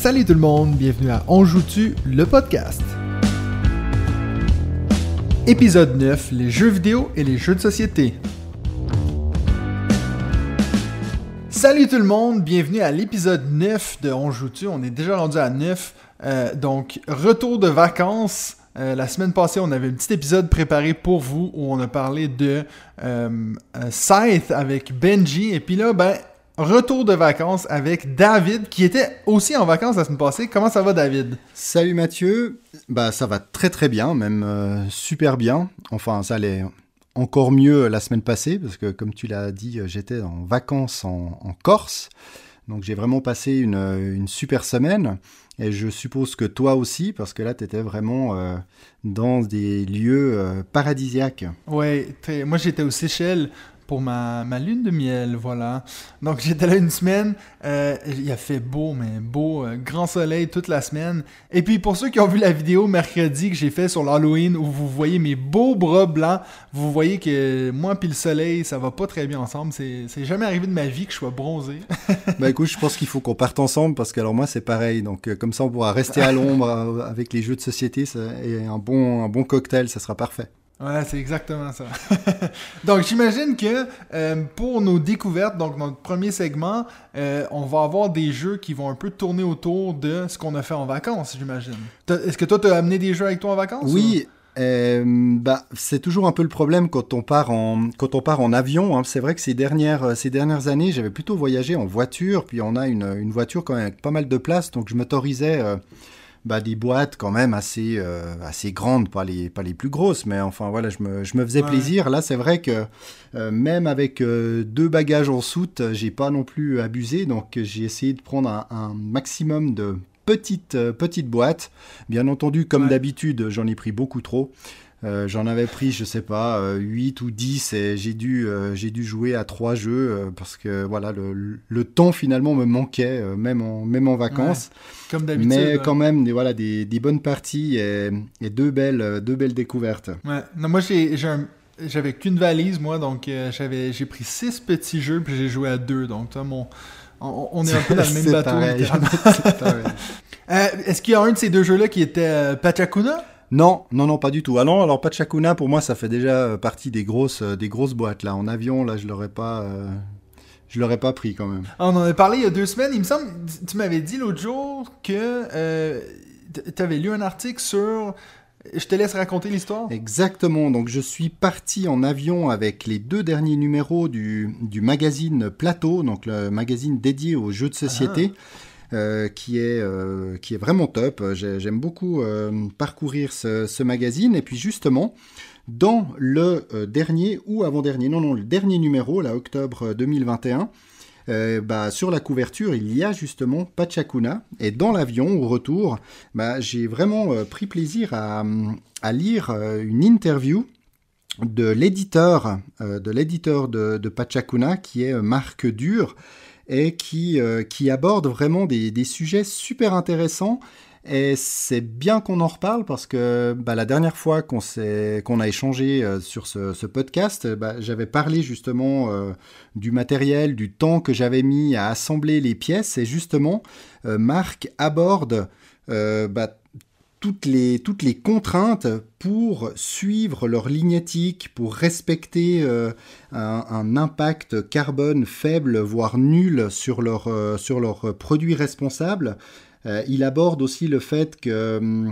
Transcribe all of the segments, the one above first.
Salut tout le monde, bienvenue à On joue-tu, le podcast. Épisode 9, les jeux vidéo et les jeux de société. Salut tout le monde, bienvenue à l'épisode 9 de On joue-tu, on est déjà rendu à 9. Euh, donc, retour de vacances. Euh, la semaine passée, on avait un petit épisode préparé pour vous où on a parlé de euh, Scythe avec Benji. Et puis là, ben, retour de vacances avec David qui était aussi en vacances la semaine passée. Comment ça va, David? Salut Mathieu. Bah, ça va très très bien, même super bien. Enfin, ça allait encore mieux la semaine passée parce que, comme tu l'as dit, j'étais en vacances en, en Corse. Donc j'ai vraiment passé une, une, super semaine. Et je suppose que toi aussi, parce que là, tu étais vraiment euh, dans des lieux euh, paradisiaques. Oui, moi j'étais aux Seychelles pour ma, ma, lune de miel, voilà. Donc j'étais là une semaine, euh, il a fait beau, mais beau, euh, grand soleil toute la semaine. Et puis pour ceux qui ont vu la vidéo mercredi que j'ai fait sur l'Halloween où vous voyez mes beaux bras blancs, vous voyez que moi puis le soleil, ça va pas très bien ensemble. C'est jamais arrivé de ma vie que je sois bronzé. bah écoute, je pense qu'il faut qu'on parte ensemble parce que alors moi c'est pareil. Donc euh, comme ça on pourra rester à l'ombre avec les jeux de société ça, et un bon, un bon cocktail, ça sera parfait. Ouais, c'est exactement ça. donc, j'imagine que euh, pour nos découvertes, donc notre premier segment, euh, on va avoir des jeux qui vont un peu tourner autour de ce qu'on a fait en vacances, j'imagine. Est-ce que toi, tu as amené des jeux avec toi en vacances Oui. Euh, bah, c'est toujours un peu le problème quand on part en, quand on part en avion. Hein. C'est vrai que ces dernières, ces dernières années, j'avais plutôt voyagé en voiture, puis on a une, une voiture quand même avec pas mal de place, donc je m'autorisais bah, des boîtes quand même assez, euh, assez grandes, pas les, pas les plus grosses, mais enfin voilà, je me, je me faisais plaisir. Là, c'est vrai que euh, même avec euh, deux bagages en soute, j'ai pas non plus abusé, donc j'ai essayé de prendre un, un maximum de petites, petites boîtes. Bien entendu, comme d'habitude, j'en ai pris beaucoup trop. Euh, j'en avais pris, je sais pas, 8 ou 10 et j'ai dû, j'ai dû jouer à trois jeux parce que voilà, le, le, temps finalement me manquait, même, en, même en vacances. comme d'habitude. Mais quand même, des, voilà, des, des bonnes parties et, et, deux, belles, deux belles découvertes. Ouais. Non, moi, j'ai, j'avais qu'une valise, moi, donc j'avais, j'ai pris six petits jeux puis j'ai joué à deux. Donc, toi, mon, on, on, est un peu dans le même bateau. Euh, est-ce qu'il y a un de ces deux jeux-là qui était euh, Pachacuna non, non, non, pas du tout. Ah non, alors Pachacuna, pour moi, ça fait déjà euh, partie des grosses, euh, des grosses boîtes. Là, en avion, là, je l'aurais pas, euh, je l'aurais pas pris quand même. Ah, on en a parlé il y a deux semaines. Il me semble, tu m'avais dit l'autre jour que euh, tu avais lu un article sur. Je te laisse raconter l'histoire. Exactement. Donc, je suis parti en avion avec les deux derniers numéros du, du magazine Plateau, donc le magazine dédié aux jeux de société. Ah. Euh, qui, est, euh, qui est vraiment top. J'aime beaucoup euh, parcourir ce, magazine. Et puis justement, dans le dernier ou avant-dernier, non, non, le dernier numéro, là, octobre 2021, euh, bah, sur la couverture, il y a justement Pachacuna. Et dans l'avion, au retour, bah, j'ai vraiment pris plaisir à, à lire une interview de l'éditeur de l'éditeur de, de Pachacuna, qui est Marc Dur et qui, euh, qui aborde vraiment des, des, sujets super intéressants. Et c'est bien qu'on en reparle parce que bah, la dernière fois qu'on qu'on a échangé euh, sur ce, podcast, bah, j'avais parlé justement euh, du matériel, du temps que j'avais mis à assembler les pièces. Et justement, Marc aborde bah, toutes les, contraintes pour suivre leur ligne éthique, pour respecter euh, un, impact carbone faible, voire nul sur leurs euh, produits responsables. Euh, il aborde aussi le fait que,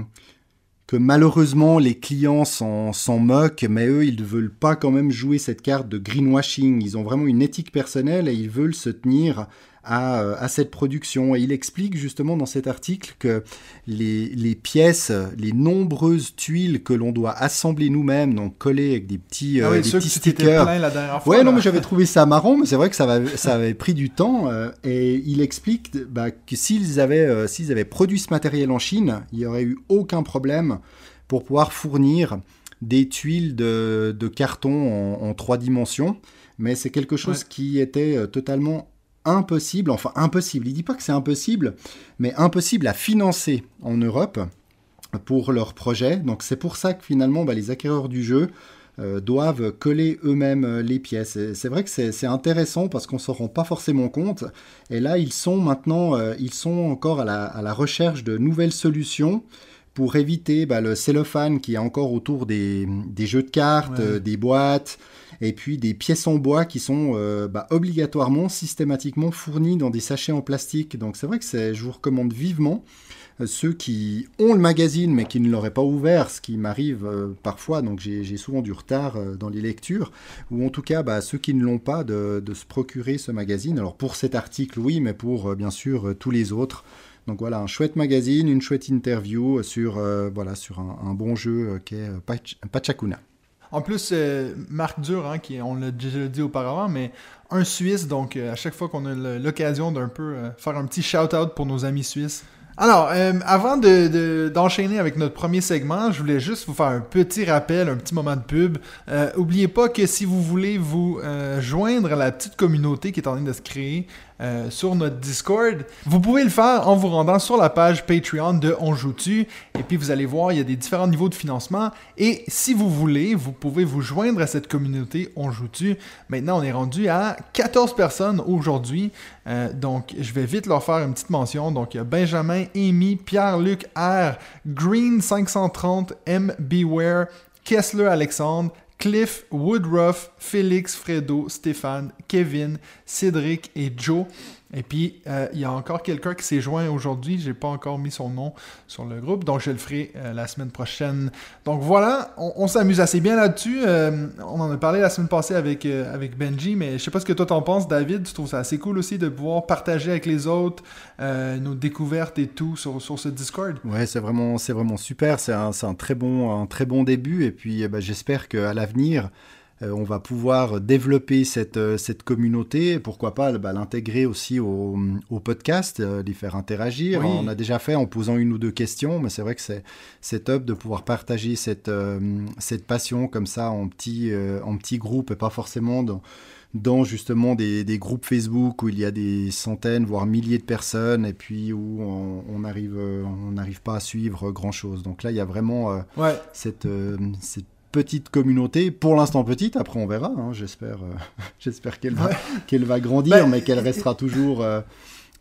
que malheureusement les clients s'en moquent, mais eux, ils ne veulent pas quand même jouer cette carte de greenwashing. Ils ont vraiment une éthique personnelle et ils veulent se tenir à, à, cette production. Et il explique justement dans cet article que les, les pièces, les nombreuses tuiles que l'on doit assembler nous-mêmes, donc collées avec des petits, ah oui, euh, des petits stickers. La dernière fois, ouais, non, mais j'avais trouvé ça marrant, mais c'est vrai que ça, avait, ça avait pris du temps. Euh, et il explique bah, que s'ils avaient, euh, s'ils avaient produit ce matériel en Chine, il n'y aurait eu aucun problème pour pouvoir fournir des tuiles de, de carton en, en, trois dimensions. Mais c'est quelque chose ouais. qui était totalement impossible, enfin impossible, il dit pas que c'est impossible, mais impossible à financer en Europe pour leur projet. Donc c'est pour ça que finalement bah, les acquéreurs du jeu doivent coller eux-mêmes les pièces. C'est vrai que c'est intéressant parce qu'on s'en rend pas forcément compte. Et là, ils sont maintenant, ils sont encore à la, à la recherche de nouvelles solutions pour éviter bah, le cellophane qui est encore autour des, jeux de cartes, euh, des boîtes, et puis des pièces en bois qui sont euh, bah, obligatoirement, systématiquement fournies dans des sachets en plastique. Donc c'est vrai que je vous recommande vivement euh, ceux qui ont le magazine mais qui ne l'auraient pas ouvert, ce qui m'arrive parfois, donc j'ai souvent du retard dans les lectures, ou en tout cas bah, ceux qui ne l'ont pas de, se procurer ce magazine. Alors pour cet article, oui, mais pour bien sûr tous les autres. Donc voilà, un chouette magazine, une chouette interview sur, euh, voilà, sur un, bon jeu euh, qui est euh, Pachacuna. En plus, Marc Dur, hein, qui, on l'a déjà dit auparavant, mais un Suisse, donc à chaque fois qu'on a l'occasion d'un peu faire un petit shout-out pour nos amis suisses. Alors, avant d'enchaîner avec notre premier segment, je voulais juste vous faire un petit rappel, un petit moment de pub. Oubliez pas que si vous voulez vous joindre à la petite communauté qui est en train de se créer, euh, sur notre Discord. Vous pouvez le faire en vous rendant sur la page Patreon de On Joue-Tu. Et puis vous allez voir, il y a des différents niveaux de financement. Et si vous voulez, vous pouvez vous joindre à cette communauté On Joue-Tu. Maintenant, on est rendu à 14 personnes aujourd'hui. Euh, donc, je vais vite leur faire une petite mention. Donc, il y a Benjamin, Amy, Pierre-Luc R, Green 530, M. Beware, Kessler Alexandre, Cliff, Woodruff, Félix, Fredo, Stéphane, Kevin, Cédric et Joe. Et puis, euh, il y a encore quelqu'un qui s'est joint aujourd'hui. J'ai pas encore mis son nom sur le groupe, donc je le ferai euh, la semaine prochaine. Donc voilà, on, s'amuse assez bien là-dessus. Euh, on en a parlé la semaine passée avec, avec Benji, mais je sais pas ce que toi t'en penses, David. Tu trouves ça assez cool aussi de pouvoir partager avec les autres nos découvertes et tout sur, sur ce Discord? Ouais, c'est vraiment, vraiment super. C'est un, un, très bon, un très bon début. Et puis, ben, j'espère qu'à l'avenir, on va pouvoir développer cette, euh, cette communauté, pourquoi pas bah, l'intégrer aussi au, podcast, euh, les faire interagir. On a déjà fait en posant une ou deux questions, mais c'est vrai que c'est top de pouvoir partager cette, cette passion comme ça en petit, en petit groupe et pas forcément dans dans justement des, groupes Facebook où il y a des centaines, voire milliers de personnes, et puis où on n'arrive on n'arrive pas à suivre grand-chose. Donc là, il y a vraiment cette, cette petite communauté, pour l'instant petite, après on verra, hein, j'espère euh, j'espère qu'elle va, qu'elle va grandir, bah, mais qu'elle restera toujours, euh,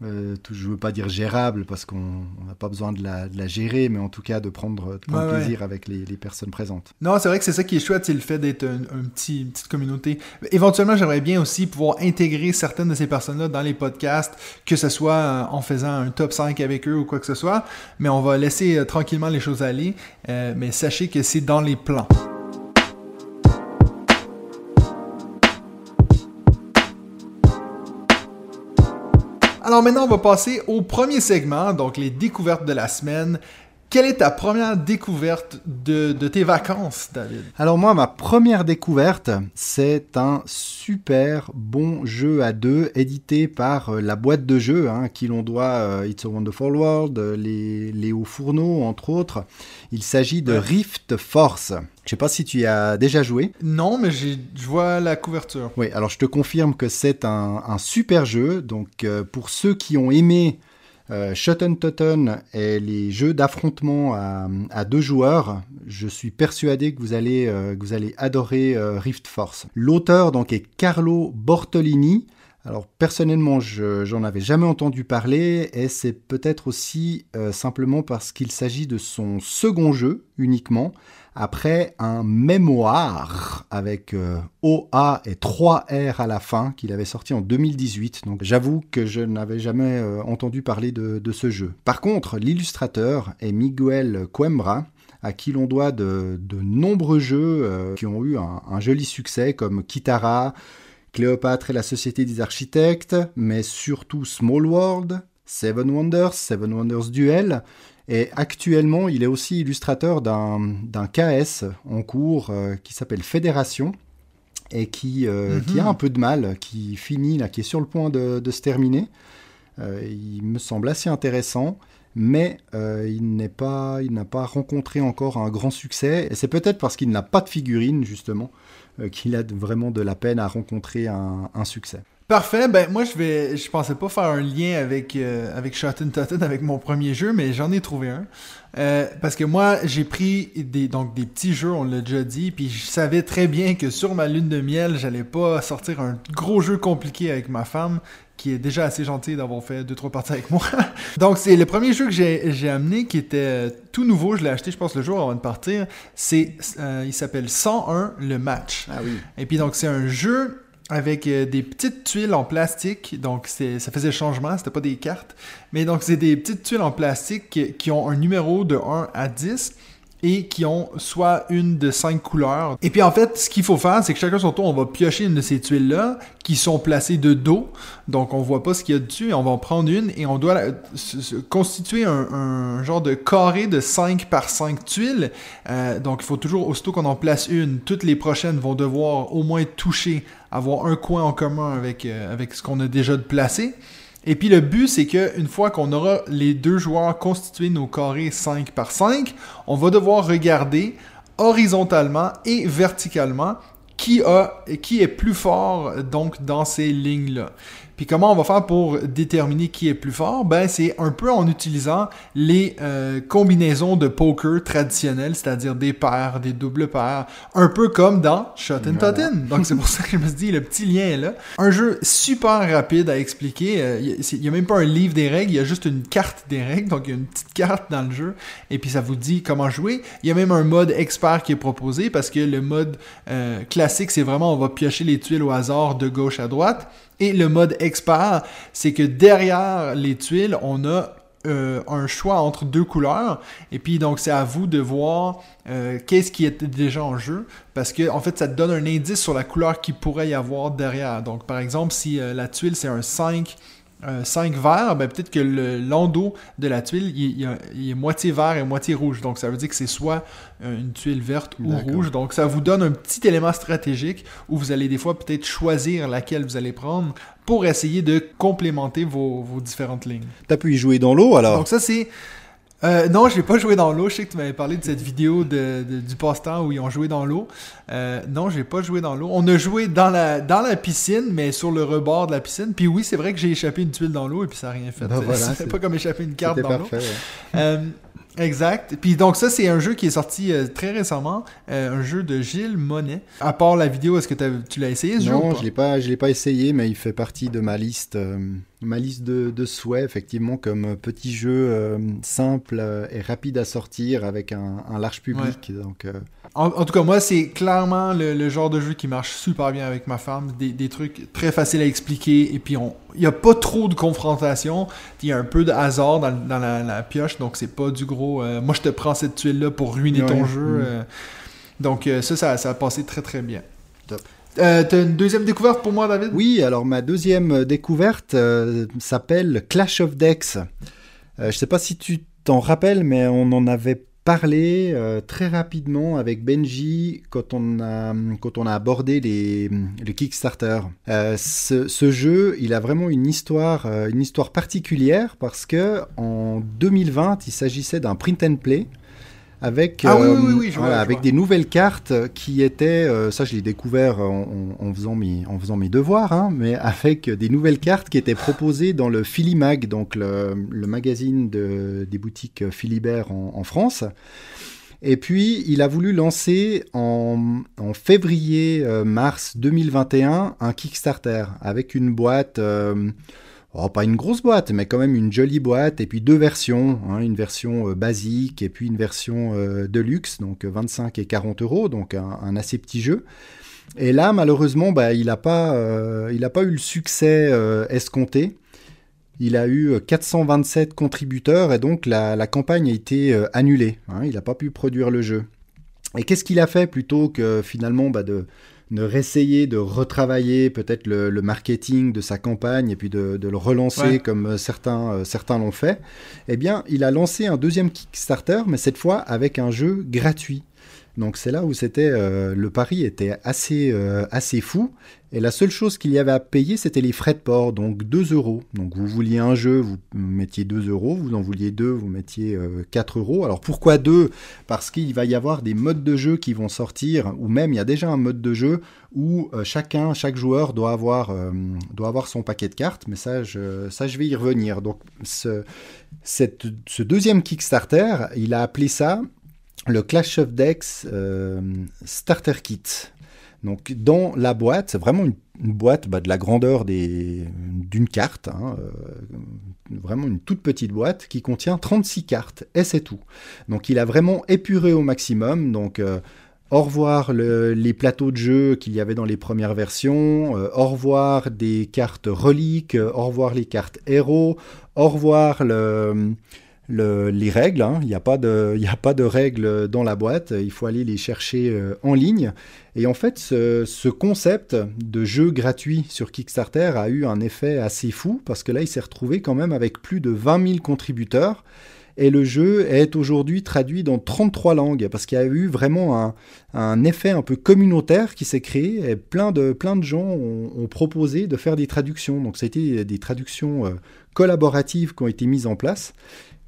euh, je veux pas dire gérable, parce qu'on n'a pas besoin de la, de la, gérer, mais en tout cas de prendre, plaisir avec les, les, personnes présentes. Non, c'est vrai que c'est ça qui est chouette, c'est le fait d'être un, petit, une petite communauté. Éventuellement, j'aimerais bien aussi pouvoir intégrer certaines de ces personnes-là dans les podcasts, que ce soit en faisant un top 5 avec eux ou quoi que ce soit, mais on va laisser tranquillement les choses aller, mais sachez que c'est dans les plans. Alors maintenant, on va passer au premier segment, donc les découvertes de la semaine. Quelle est ta première découverte de, tes vacances, David? Alors moi, ma première découverte, c'est un super bon jeu à deux édité par euh, la boîte de jeux, hein, qui l'on doit euh, It's a Wonderful World, les Léo Fourneau, entre autres. Il s'agit de Rift Force. Je sais pas si tu y as déjà joué. Non, mais je vois la couverture. Oui, alors je te confirme que c'est un, super jeu. Donc euh, pour ceux qui ont aimé euh, Totten et les jeux d'affrontement à, deux joueurs, je suis persuadé que vous allez, euh, adorer euh, Rift Force. L'auteur donc est Carlo Bortolini. Alors personnellement, je j'en avais jamais entendu parler et c'est peut-être aussi simplement parce qu'il s'agit de son second jeu uniquement après un mémoire avec euh, OA et 3 R à la fin qu'il avait sorti en 2018. Donc j'avoue que je n'avais jamais euh, entendu parler de, ce jeu. Par contre, l'illustrateur est Miguel Coimbra à qui l'on doit de, nombreux jeux euh, qui ont eu un, joli succès comme Kitara, Cléopâtre et la Société des Architectes, mais surtout Small World, Seven Wonders, Seven Wonders Duel, et actuellement, il est aussi illustrateur d'un KS en cours euh, qui s'appelle Fédération et qui, euh, qui, a mhm. un peu de mal, qui finit, là, qui est sur le point de, se terminer. Euh, il me semble assez intéressant, mais il n'a pas, pas rencontré encore un grand succès. Et c'est peut-être parce qu'il n'a pas de figurine, justement, qu'il a vraiment de la peine à rencontrer un, un succès. Parfait. Ben moi je vais, je pensais pas faire un lien avec euh, avec Shotten Totten avec mon premier jeu, mais j'en ai trouvé un. Euh, parce que moi j'ai pris des donc des petits jeux, on l'a déjà dit, puis je savais très bien que sur ma lune de miel, j'allais pas sortir un gros jeu compliqué avec ma femme qui est déjà assez gentille d'avoir fait deux trois parties avec moi. donc c'est le premier jeu que j'ai amené qui était euh, tout nouveau, je l'ai acheté je pense le jour avant de partir, c'est euh, il s'appelle 101 le match. Ah oui. Et puis donc c'est un jeu avec euh, des petites tuiles en plastique. Donc, ça faisait changement, c'était pas des cartes. Mais donc, c'est des petites tuiles en plastique qui, qui, ont un numéro de 1 à 10 et qui ont soit une de cinq couleurs. Et puis en fait, ce qu'il faut faire, c'est que chacun son tour, on va piocher une de ces tuiles-là qui sont placées de dos. Donc on voit pas ce qu'il y a dessus on va en prendre une et on doit constituer un, genre de carré de 5 par 5 tuiles. Euh, donc il faut toujours, aussitôt qu'on en place une, toutes les prochaines vont devoir au moins toucher, avoir un coin en commun avec, euh, avec ce qu'on a déjà placé. Et puis le but, c'est qu'une fois qu'on aura les deux joueurs constitués nos carrés 5 par 5, on va devoir regarder horizontalement et verticalement qui, est plus fort donc dans ces lignes-là. Puis comment on va faire pour déterminer qui est plus fort? Ben c'est un peu en utilisant les euh, combinaisons de poker traditionnelles, c'est-à-dire des paires, des doubles paires, un peu comme dans Shot and Totten. Donc c'est pour ça que je me suis dit le petit lien est là. Un jeu super rapide à expliquer. Euh, il n'y a, même pas un livre des règles, il y a juste une carte des règles. Donc il y a une petite carte dans le jeu et puis ça vous dit comment jouer. Il y a même un mode expert qui est proposé parce que le mode euh, classique c'est vraiment on va piocher les tuiles au hasard de gauche à droite. Et le mode expert, c'est que derrière les tuiles, on a euh, un choix entre deux couleurs. Et puis donc c'est à vous de voir euh, qu'est-ce qui est déjà en jeu. Parce que en fait, ça te donne un indice sur la couleur qui pourrait y avoir derrière. Donc par exemple, si euh, la tuile c'est un 5 5 verts, ben peut-être que le l'endos de la tuile, il, est moitié vert et moitié rouge. Donc ça veut dire que c'est soit euh, une tuile verte ou rouge. Donc ça vous donne un petit élément stratégique où vous allez des fois peut-être choisir laquelle vous allez prendre pour essayer de complémenter vos, vos différentes lignes. T'as pu y jouer dans l'eau alors? Donc ça c'est euh, non, je n'ai pas joué dans l'eau. Je sais que tu m'avais parlé de cette vidéo de, du passe-temps où ils ont joué dans l'eau. Euh, non, j'ai pas joué dans l'eau. On a joué dans la, dans la piscine, mais sur le rebord de la piscine. Puis oui, c'est vrai que j'ai échappé une tuile dans l'eau et puis ça n'a rien fait. Ben c'est pas comme échapper une carte dans l'eau. Euh, Exact. Puis donc ça, c'est un jeu qui est sorti euh, très récemment, euh, un jeu de Gilles Monet. À part la vidéo, est-ce que tu l'as essayé ce Non, je l'ai pas, je l'ai pas essayé, mais il fait partie de ma liste, euh, ma liste de, de, souhaits effectivement comme petit jeu simple et rapide à sortir avec un, un large public. Donc en, tout cas, moi, c'est clairement le, genre de jeu qui marche super bien avec ma femme. Des, des trucs très faciles à expliquer. Et puis, il n'y a pas trop de confrontation. Il y a un peu de hasard dans, dans la, pioche. Donc, c'est pas du gros. Euh, moi, je te prends cette tuile-là pour ruiner ton jeu. Mm. Euh. donc, euh, ça, ça, ça, a passé très, très bien. Top. T'as une deuxième découverte pour moi, David? Oui, alors ma deuxième découverte s'appelle Clash of Decks. je sais pas si tu t'en rappelles, mais on en avait parler euh, très rapidement avec Benji quand on a, quand on a abordé les, les Kickstarter. Euh, ce, jeu, il a vraiment une histoire, euh, une histoire particulière parce que en 2020, il s'agissait d'un print and play avec, ah euh, avec des nouvelles cartes qui étaient, euh, ça je l'ai découvert en, faisant mes, en faisant mes devoirs, hein, mais avec des nouvelles cartes qui étaient proposées dans le Philimag, donc le, magazine de, des boutiques Philibert en, France. Et puis, il a voulu lancer en, en février-mars euh, 2021 un Kickstarter avec une boîte Oh, pas une grosse boîte, mais quand même une jolie boîte, et puis deux versions, hein, une version euh, basique et puis une version euh, de luxe, donc 25 et 40 euros, donc un, assez petit jeu. Et là, malheureusement, bah, il n'a pas, euh, pas eu le succès escompté. Il a eu 427 contributeurs et donc la, campagne a été annulée. Hein, il n'a pas pu produire le jeu. Et qu'est-ce qu'il a fait plutôt que finalement bah, de, de réessayer de retravailler peut-être le, marketing de sa campagne et puis de, le relancer comme euh, certains, euh, certains l'ont fait, eh bien, il a lancé un deuxième Kickstarter, mais cette fois avec un jeu gratuit. Donc c'est là où c'était le pari était assez assez fou. Et la seule chose qu'il y avait à payer, c'était les frais de port, donc 2 euros. Donc vous vouliez un jeu, vous mettiez 2 euros, vous en vouliez deux, vous mettiez 4 euros. Alors pourquoi deux? Parce qu'il va y avoir des modes de jeu qui vont sortir, ou même il y a déjà un mode de jeu où chacun, chaque joueur doit avoir, doit avoir son paquet de cartes, mais ça je, ça, je vais y revenir. Donc ce, ce deuxième Kickstarter, il a appelé ça le Clash of Decks Starter Kit. Donc dans la boîte, c'est vraiment une, boîte bah, de la grandeur d'une carte, hein, euh, vraiment une toute petite boîte qui contient 36 cartes, et c'est tout. Donc il a vraiment épuré au maximum, donc euh, au revoir les plateaux de jeu qu'il y avait dans les premières versions, euh, au revoir des cartes reliques, au revoir les cartes héros, au revoir le les règles. Hein. Il n'y a, pas de, a pas de règles dans la boîte. Il faut aller les chercher euh, en ligne. Et en fait, ce, concept de jeu gratuit sur Kickstarter a eu un effet assez fou parce que là, il s'est retrouvé quand même avec plus de 20 000 contributeurs. Et le jeu est aujourd'hui traduit dans 33 langues parce qu'il y a eu vraiment un, effet un peu communautaire qui s'est créé et plein de, plein de gens ont, proposé de faire des traductions. Donc, c'était des traductions euh, collaboratives qui ont été mises en place.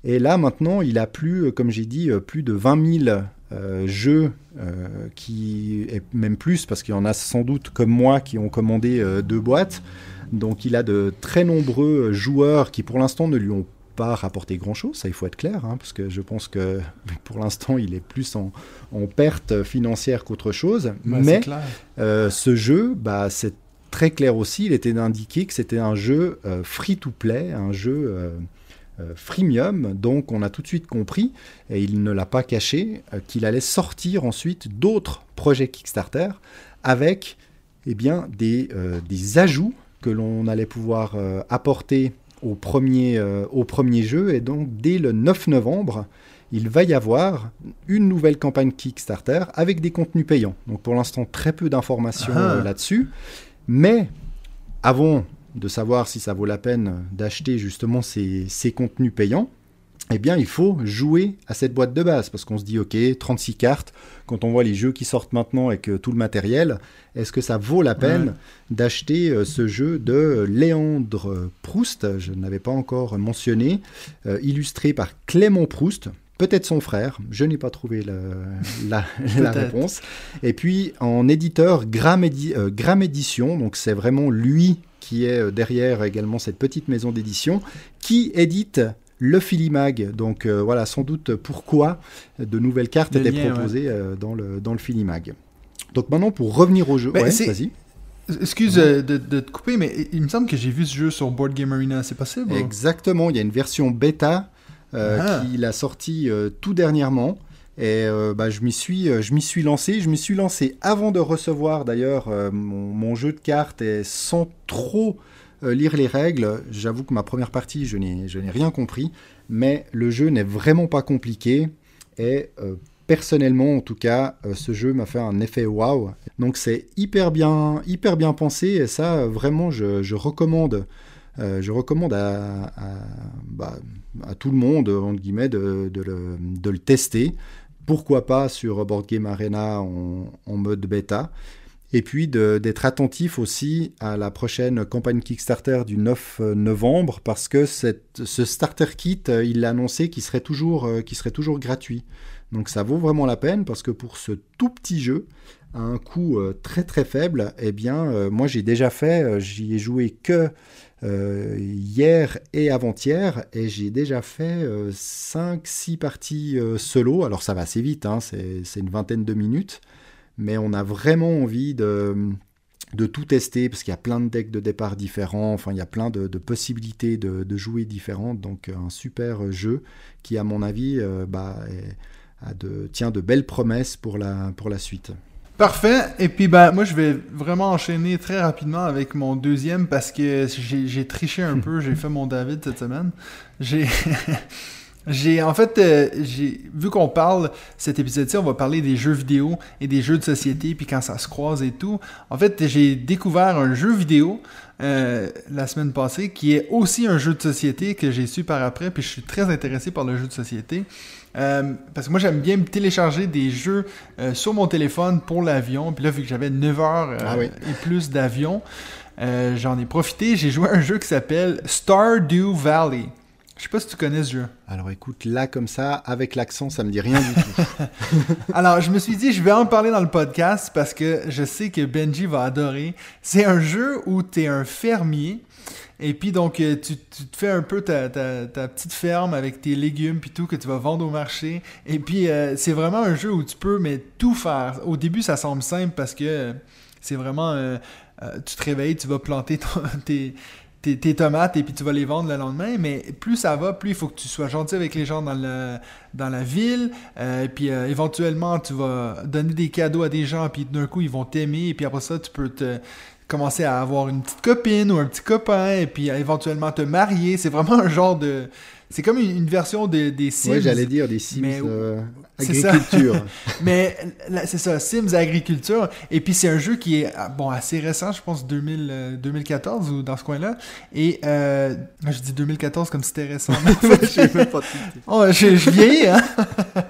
Et là, maintenant, il a plus, euh, comme j'ai dit, euh, plus de 20 000 euh, jeux, qui, et même plus, parce qu'il y en a sans doute comme moi qui ont commandé deux boîtes. Donc il a de très nombreux joueurs qui pour l'instant ne lui ont pas rapporté grand-chose, ça il faut être clair, hein, parce que je pense que pour l'instant il est plus en, perte financière qu'autre chose. Mais ce jeu, bah, c'est très clair aussi, il était indiqué que c'était un jeu free-to-play, un jeu euh, freemium. Donc on a tout de suite compris, et il ne l'a pas caché, euh, qu'il allait sortir ensuite d'autres projets Kickstarter avec eh bien, des, euh, des ajouts que l'on allait pouvoir apporter au premier, au premier jeu. Et donc dès le 9 novembre, il va y avoir une nouvelle campagne Kickstarter avec des contenus payants. Donc pour l'instant, très peu d'informations ah. là-dessus. Mais avant de savoir si ça vaut la peine d'acheter justement ces, contenus payants, eh bien, il faut jouer à cette boîte de base. Parce qu'on se dit, ok, 36 cartes, quand on voit les jeux qui sortent maintenant avec tout le matériel, est-ce que ça vaut la peine d'acheter euh, ce jeu de Léandre Proust, je ne l'avais pas encore mentionné, euh, illustré par Clément Proust, peut-être son frère, je n'ai pas trouvé la, réponse. Et puis en éditeur Gram, euh, Gram Édition, donc c'est vraiment lui qui est euh, derrière également cette petite maison d'édition, qui édite le Filimag. Donc euh, voilà, sans doute pourquoi de nouvelles cartes étaient proposées euh, dans, le, dans le Filimag. Donc maintenant, pour revenir au jeu, ouais, vas-y. Excuse de, te couper, mais il me semble que j'ai vu ce jeu sur Board Game Arena, c'est possible Exactement, il y a une version bêta ah. qui l'a sorti tout dernièrement. Et euh, bah, je m'y suis, euh, je m'y suis lancé. Je m'y suis lancé avant de recevoir d'ailleurs euh, mon, jeu de cartes et sans trop lire les règles. J'avoue que ma première partie, je n'ai, je n'ai rien compris. Mais le jeu n'est vraiment pas compliqué. Et personnellement, en tout cas, ce jeu m'a fait un effet waouh. Donc c'est hyper bien, hyper bien pensé. Et ça, vraiment, je, recommande. Je recommande à, bah, à, tout le monde, entre guillemets, de, le, tester pourquoi pas sur Board Game Arena en, mode bêta. Et puis d'être attentif aussi à la prochaine campagne Kickstarter du 9 euh, novembre, parce que ce starter kit, euh, il l'a annoncé qu'il serait, toujours, euh, serait toujours gratuit. Donc ça vaut vraiment la peine, parce que pour ce tout petit jeu, à un coût très très faible, eh bien, moi j'ai déjà fait, j'y ai joué que euh, hier et avant-hier, et j'ai déjà fait 5-6 euh, parties euh, solo. Alors ça va assez vite, hein, c'est une vingtaine de minutes, mais on a vraiment envie de, tout tester parce qu'il y a plein de decks de départ différents, enfin il y a plein de, possibilités de, jouer différentes, donc un super jeu qui à mon avis bah, tient de belles promesses pour la suite. Parfait. Et puis, ben, moi, je vais vraiment enchaîner très rapidement avec mon deuxième parce que j'ai triché un peu. J'ai fait mon David cette semaine. J'ai. J'ai en fait, euh, j'ai vu qu'on parle cet épisode-ci, on va parler des jeux vidéo et des jeux de société, puis quand ça se croise et tout. En fait, j'ai découvert un jeu vidéo euh, la semaine passée qui est aussi un jeu de société que j'ai su par après, puis je suis très intéressé par le jeu de société. Euh, parce que moi, j'aime bien télécharger des jeux euh, sur mon téléphone pour l'avion. Puis là, vu que j'avais 9 heures euh, Ah oui. et plus d'avion, j'en ai profité. J'ai joué à un jeu qui s'appelle Stardew Valley. Je sais pas si tu connais ce jeu. Alors écoute, là comme ça, avec l'accent, ça me dit rien du tout. Alors, je me suis dit, je vais en parler dans le podcast parce que je sais que Benji va adorer. C'est un jeu où tu es un fermier. Et puis, donc, euh, tu, tu te fais un peu ta, ta- ta petite ferme avec tes légumes puis tout que tu vas vendre au marché. Et puis, euh, c'est vraiment un jeu où tu peux mais tout faire. Au début, ça semble simple parce que c'est vraiment... euh, euh, tu te réveilles, tu vas planter ton- tes, tes, tes tomates et puis tu vas les vendre le lendemain. Mais plus ça va, plus il faut que tu sois gentil avec les gens dans, la ville. Euh, puis euh, éventuellement, tu vas donner des cadeaux à des gens, puis d'un coup, ils vont t'aimer. Et puis après ça, tu peux te commencer à avoir une petite copine ou un petit copain, et puis euh, éventuellement te marier. C'est vraiment un genre de... C'est comme une, une version de- des Sims. Oui, j'allais dire des Sims Mais- euh, c'est ça. agriculture. Mais c'est ça, Sims Agriculture. Et puis c'est un jeu qui est ah, bon assez récent, je pense 2000, euh, 2014 ou dans ce coin-là. Et euh, je dis 2014 comme si c'était récent. mais pas. Oh, je, je vieillis, hein?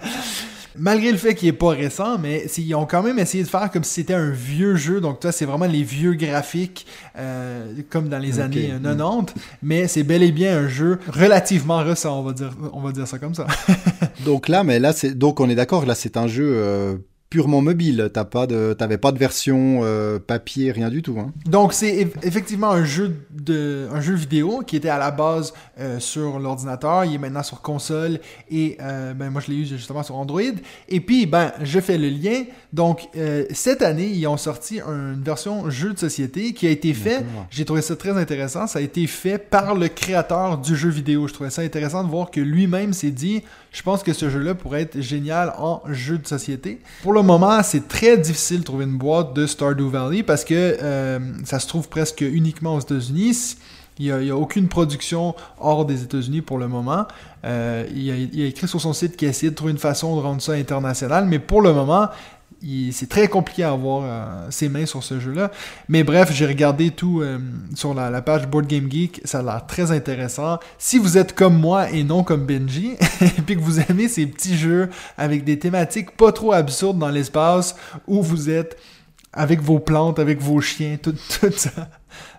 Malgré le fait qu'il est pas récent, mais ils ont quand même essayé de faire comme si c'était un vieux jeu. Donc, toi, c'est vraiment les vieux graphiques, euh, comme dans les années euh, 90. Mais c'est bel et bien un jeu relativement récent, on va dire, on va dire ça comme ça. Donc là, mais là, c'est donc on est d'accord. Là, c'est un jeu euh, purement mobile. T'as pas de, t'avais pas de version euh, papier, rien du tout. Hein. Donc, c'est eff- effectivement un jeu, de, un jeu vidéo qui était à la base euh, sur l'ordinateur. Il est maintenant sur console et euh, ben, moi, je l'ai eu justement sur Android. Et puis, ben, je fais le lien. Donc, cette année, ils ont sorti une version jeu de société qui a été fait. J'ai trouvé ça très intéressant. Ça a été fait par le créateur du jeu vidéo. Je trouvais ça intéressant de voir que lui-même s'est dit je pense que ce jeu-là pourrait être génial en jeu de société. Pour le moment, c'est très difficile de trouver une boîte de Stardew Valley parce que euh, ça se trouve presque uniquement aux États-Unis. Il n'y a, aucune production hors des États-Unis pour le moment. Euh, il, a, il a écrit sur son site qu'il a essayé de trouver une façon de rendre ça international, mais pour le moment, c'est très compliqué à avoir euh, ses mains sur ce jeu-là. Mais bref, j'ai regardé tout euh, sur la, la page Board Game Geek. Ça a l'air très intéressant. Si vous êtes comme moi et non comme Benji, et puis que vous aimez ces petits jeux avec des thématiques pas trop absurdes dans l'espace, où vous êtes avec vos plantes, avec vos chiens, tout, tout ça,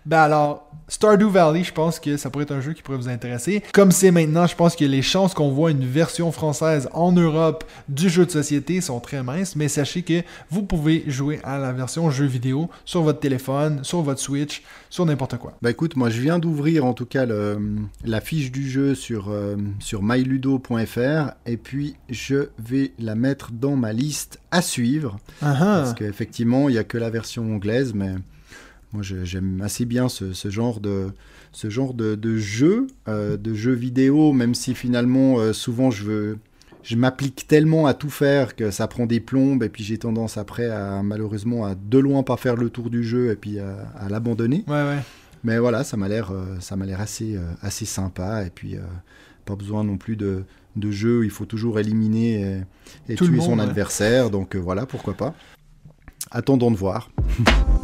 ben alors, Stardew Valley, je pense que ça pourrait être un jeu qui pourrait vous intéresser. Comme c'est maintenant, je pense que les chances qu'on voit une version française en Europe du jeu de société sont très minces, mais sachez que vous pouvez jouer à la version jeu vidéo sur votre téléphone, sur votre Switch, sur n'importe quoi. Bah écoute, moi je viens d'ouvrir en tout cas le- la fiche du jeu sur, euh, sur myludo.fr et puis je vais la mettre dans ma liste à suivre. Ah Parce qu'effectivement, il n'y a que la version anglaise, mais moi j'aime assez bien ce, ce genre de, ce genre de, de jeu, euh, de jeu vidéo, même si finalement euh, souvent je veux. Je m'applique tellement à tout faire que ça prend des plombes et puis j'ai tendance après à malheureusement à de loin pas faire le tour du jeu et puis à, à l'abandonner. Ouais, ouais. Mais voilà, ça m'a l'air, euh, ça m'a l'air assez, assez sympa. Et puis, euh, pas besoin non plus de, de jeu. où Il faut toujours éliminer et, et tuer son ouais. adversaire. Donc euh, voilà, pourquoi pas. Attendons de voir.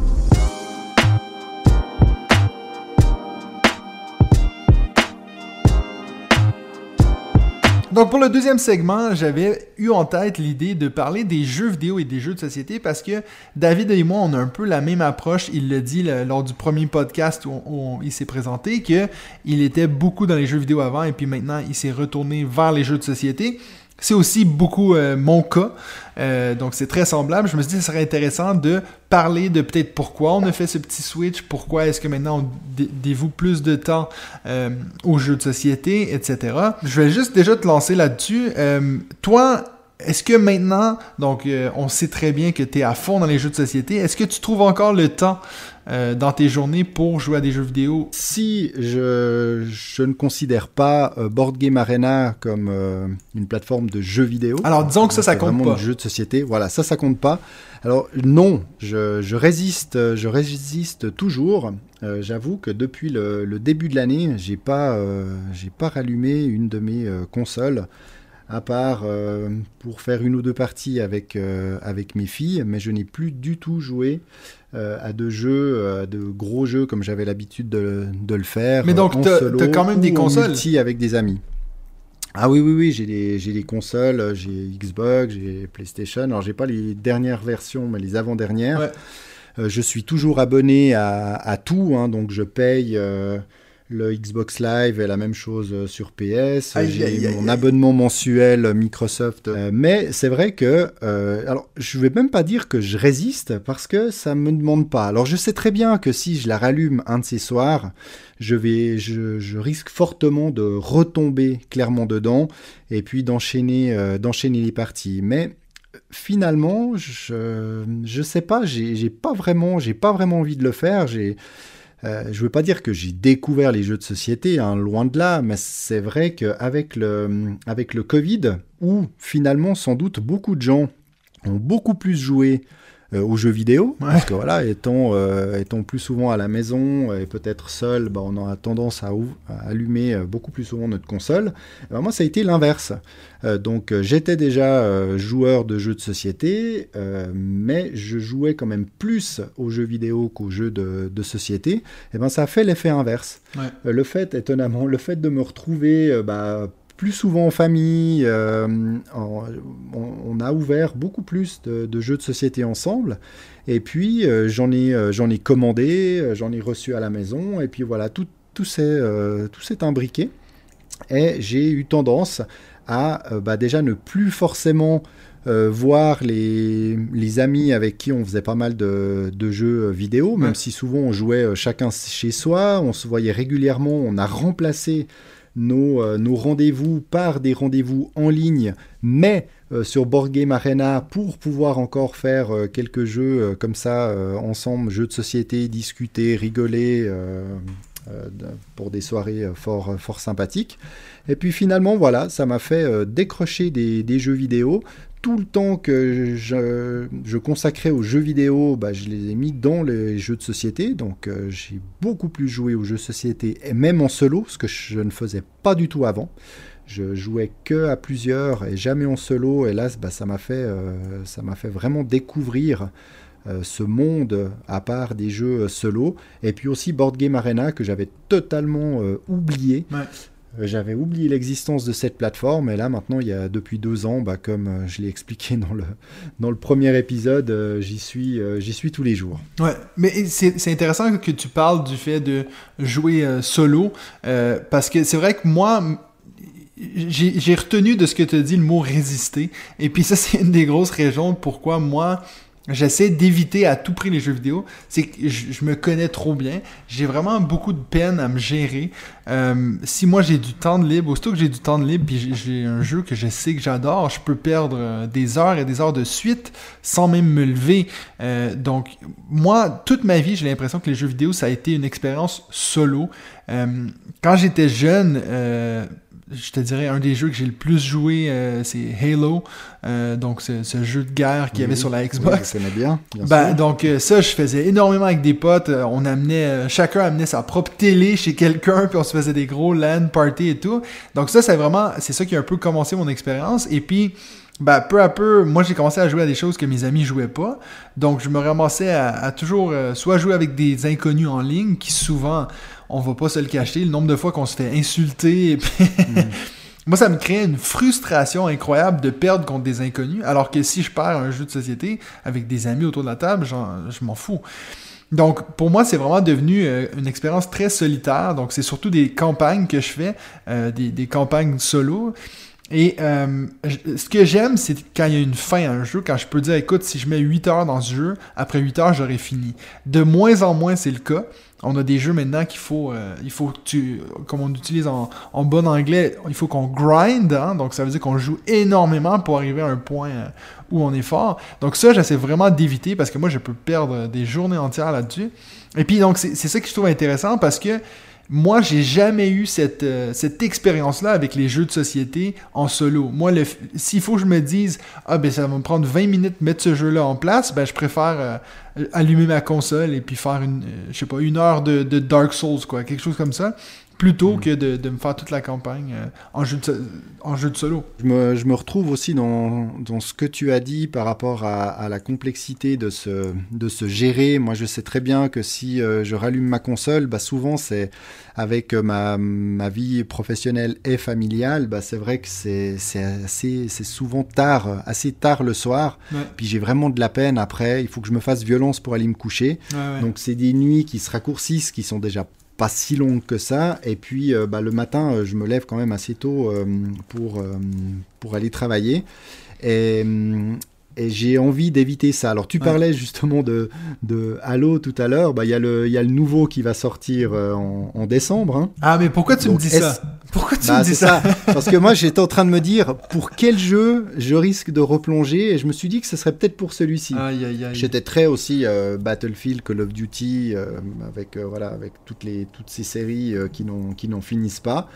Donc pour le deuxième segment, j'avais eu en tête l'idée de parler des jeux vidéo et des jeux de société parce que David et moi, on a un peu la même approche. Il l'a dit le- lors du premier podcast où, il s'est présenté que il était beaucoup dans les jeux vidéo avant et puis maintenant il s'est retourné vers les jeux de société. C'est aussi beaucoup euh, mon cas, Euh, donc c'est très semblable. Je me suis dit que ce serait intéressant de parler de peut-être pourquoi on a fait ce petit switch, pourquoi est-ce que maintenant on dé- dévoue plus de temps euh, aux jeux de société, etc. Je vais juste déjà te lancer là-dessus. Euh, toi, est-ce que maintenant, donc euh, on sait très bien que tu es à fond dans les jeux de société, est-ce que tu trouves encore le temps euh, dans tes journées pour jouer à des jeux vidéo? Si je, je ne considère pas euh, Board Game Arena comme euh, une plateforme de jeux vidéo. Alors, disons que ça, ça compte vraiment pas. un jeu de société. Voilà, ça, ça compte pas. Alors non, je, je résiste, je résiste toujours. J'avoue que depuis le, le début de l'année, j'ai pas, j'ai pas rallumé une de mes consoles, à part euh, pour faire une ou deux parties avec euh, avec mes filles, mais je n'ai plus du tout joué euh, à de jeux, à de gros jeux comme j'avais l'habitude de, de le faire. Mais donc, solo t'as quand même des consoles multi avec des amis. Ah oui, oui, oui, j'ai des consoles, j'ai Xbox, j'ai PlayStation. Alors, j'ai pas les dernières versions, mais les avant-dernières. Ouais. Je suis toujours abonné à, à tout, hein, donc je paye le Xbox Live et la même chose euh, sur PS. J'ai mon abonnement mensuel Microsoft. Euh, mais c'est vrai que, euh, alors, je vais même pas dire que je résiste parce que ça me demande pas. Alors, je sais très bien que si je la rallume un de ces soirs, je vais, je, je risque fortement de retomber clairement dedans et puis d'enchaîner, euh, d'enchaîner les parties. Mais finalement, je, je sais pas, j'ai j'ai pas vraiment, j'ai pas vraiment envie de le faire. J'ai, euh, je veux pas dire que j'ai découvert les jeux de société, hein, loin de là, mais c'est vrai qu'avec le, avec le Covid, où finalement sans doute beaucoup de gens ont beaucoup plus joué euh, aux jeux vidéo, Ouais. parce que voilà, étant, euh, étant plus souvent à la maison et peut-être seul, bah, on a tendance à, allumer euh, beaucoup plus souvent notre console. Eh ben, moi, ça a été l'inverse. Euh, donc, j'étais déjà joueur de jeux de société, mais je jouais quand même plus aux jeux vidéo qu'aux jeux de, de société. Et ben, ça a fait l'effet inverse. Ouais. Le fait, étonnamment, le fait de me retrouver bah, plus souvent en famille, euh, en- on, on a ouvert beaucoup plus de, de jeux de société ensemble. Et puis, euh, j'en ai, euh, j'en ai commandé, j'en ai reçu à la maison, et puis voilà, tout, tout s'est imbriqué. Et j'ai eu tendance à bah, déjà ne plus forcément euh, voir les, les amis avec qui on faisait pas mal de, de jeux vidéo, même Ouais. si souvent on jouait chacun chez soi, on se voyait régulièrement, on a remplacé nos, euh, nos rendez-vous par des rendez-vous en ligne, mais euh, sur Board Game Arena pour pouvoir encore faire euh, quelques jeux comme ça ensemble, jeux de société, discuter, rigoler pour des soirées fort, fort sympathiques. Et puis finalement, voilà, ça m'a fait décrocher des jeux vidéo. Tout le temps que je, consacrais aux jeux vidéo, bah, je les ai mis dans les jeux de société. Donc euh, j'ai beaucoup plus joué aux jeux de société, et même en solo, ce que je ne faisais pas du tout avant. Je jouais que à plusieurs et jamais en solo. Et là, bah, ça m'a fait, euh, ça m'a fait vraiment découvrir euh, ce monde à part des jeux solo. Et puis aussi Board Game Arena que j'avais totalement oublié. Euh, J'avais oublié l'existence de cette plateforme et là maintenant il y a depuis deux ans, bah, comme euh, je l'ai expliqué dans le, dans le premier épisode, euh, j'y suis, suis tous les jours. Ouais, mais c'est intéressant que tu parles du fait de jouer solo, parce que c'est vrai que moi, j'ai retenu de ce que tu as dit le mot résister, et puis ça c'est une des grosses raisons pourquoi moi j'essaie d'éviter à tout prix les jeux vidéo, c'est que je, je me connais trop bien, j'ai vraiment beaucoup de peine à me gérer. Euh, si moi j'ai du temps de libre, aussitôt que j'ai du temps de libre, puis j'ai- un jeu que je sais que j'adore, je peux perdre euh, des heures et des heures de suite sans même me lever. Euh, donc, moi, toute ma vie, j'ai l'impression que les jeux vidéo, ça a été une expérience solo. Euh, quand j'étais jeune, euh, je te dirais, un des jeux que j'ai le plus joué, euh, c'est Halo. Euh, donc, ce, ce jeu de guerre qu'il y avait Oui, sur la oui, Xbox. connais bien. bien Ben, sûr. donc euh, ça, je faisais énormément avec des potes. Euh, on amenait, euh, chacun amenait sa propre télé chez quelqu'un, puis on se faisait des gros LAN parties et tout. Donc ça, c'est vraiment, c'est ça qui a un peu commencé mon expérience. Et puis, ben, peu à peu, moi, j'ai commencé à jouer à des choses que mes amis jouaient pas. Donc, je me ramassais à, à toujours euh, soit jouer avec des inconnus en ligne, qui souvent, on va pas se le cacher, le nombre de fois qu'on se fait insulter. Moi, ça me crée une frustration incroyable de perdre contre des inconnus, alors que si je perds un jeu de société avec des amis autour de la table, je m'en fous. Donc, pour moi, c'est vraiment devenu euh, une expérience très solitaire. Donc, c'est surtout des campagnes que je fais, euh, des, des campagnes solo. Et euh, ce que j'aime, c'est quand il y a une fin à un jeu, quand je peux dire, écoute, si je mets 8 heures dans ce jeu, après 8 heures, j'aurai fini. De moins en moins, c'est le cas. On a des jeux maintenant qu'il faut, euh, il faut tu, comme on utilise en, bon anglais, il faut qu'on grind, hein, donc ça veut dire qu'on joue énormément pour arriver à un point euh, où on est fort. Donc ça, j'essaie vraiment d'éviter parce que moi, je peux perdre des journées entières là-dessus. Et puis donc, c'est ça que je trouve intéressant parce que moi, j'ai jamais eu cette, euh, cette expérience-là avec les jeux de société en solo. Moi, s'il faut que je me dise, ah ben ça va me prendre 20 minutes de mettre ce jeu-là en place, ben je préfère euh, allumer ma console et puis faire une, euh, je sais pas, une heure de Dark Souls, quoi, quelque chose comme ça, plutôt que de, de, me faire toute la campagne euh, en, jeu de, en jeu de solo. Je me, je me retrouve aussi dans, dans, ce que tu as dit par rapport à, à, la complexité de se, de se gérer. Moi, je sais très bien que si euh, je rallume ma console, bah, souvent c'est avec euh, ma, ma vie professionnelle et familiale, bah, c'est vrai que c'est souvent tard, assez tard le soir. Ouais. Puis j'ai vraiment de la peine après. Il faut que je me fasse violence pour aller me coucher. Ouais, ouais. Donc c'est des nuits qui se raccourcissent, qui sont déjà pas si longues que ça. Et puis euh, bah, le matin, euh, je me lève quand même assez tôt euh, pour, pour aller travailler. Et, et j'ai envie d'éviter ça. Alors tu Ouais. parlais justement de, de Halo tout à l'heure. Bah, Il y, a le- il y a le nouveau qui va sortir euh, en, en décembre. hein. Ah, mais pourquoi tu Donc, me dis ça Pourquoi tu Bah, me dis ça, ça. Parce que moi, j'étais en train de me dire pour quel jeu je risque de replonger. Et je me suis dit que ce serait peut-être pour celui-ci. J'étais très aussi euh, Battlefield, Call of Duty, euh, avec, euh, voilà, avec toutes, les, toutes ces séries qui n'en finissent pas.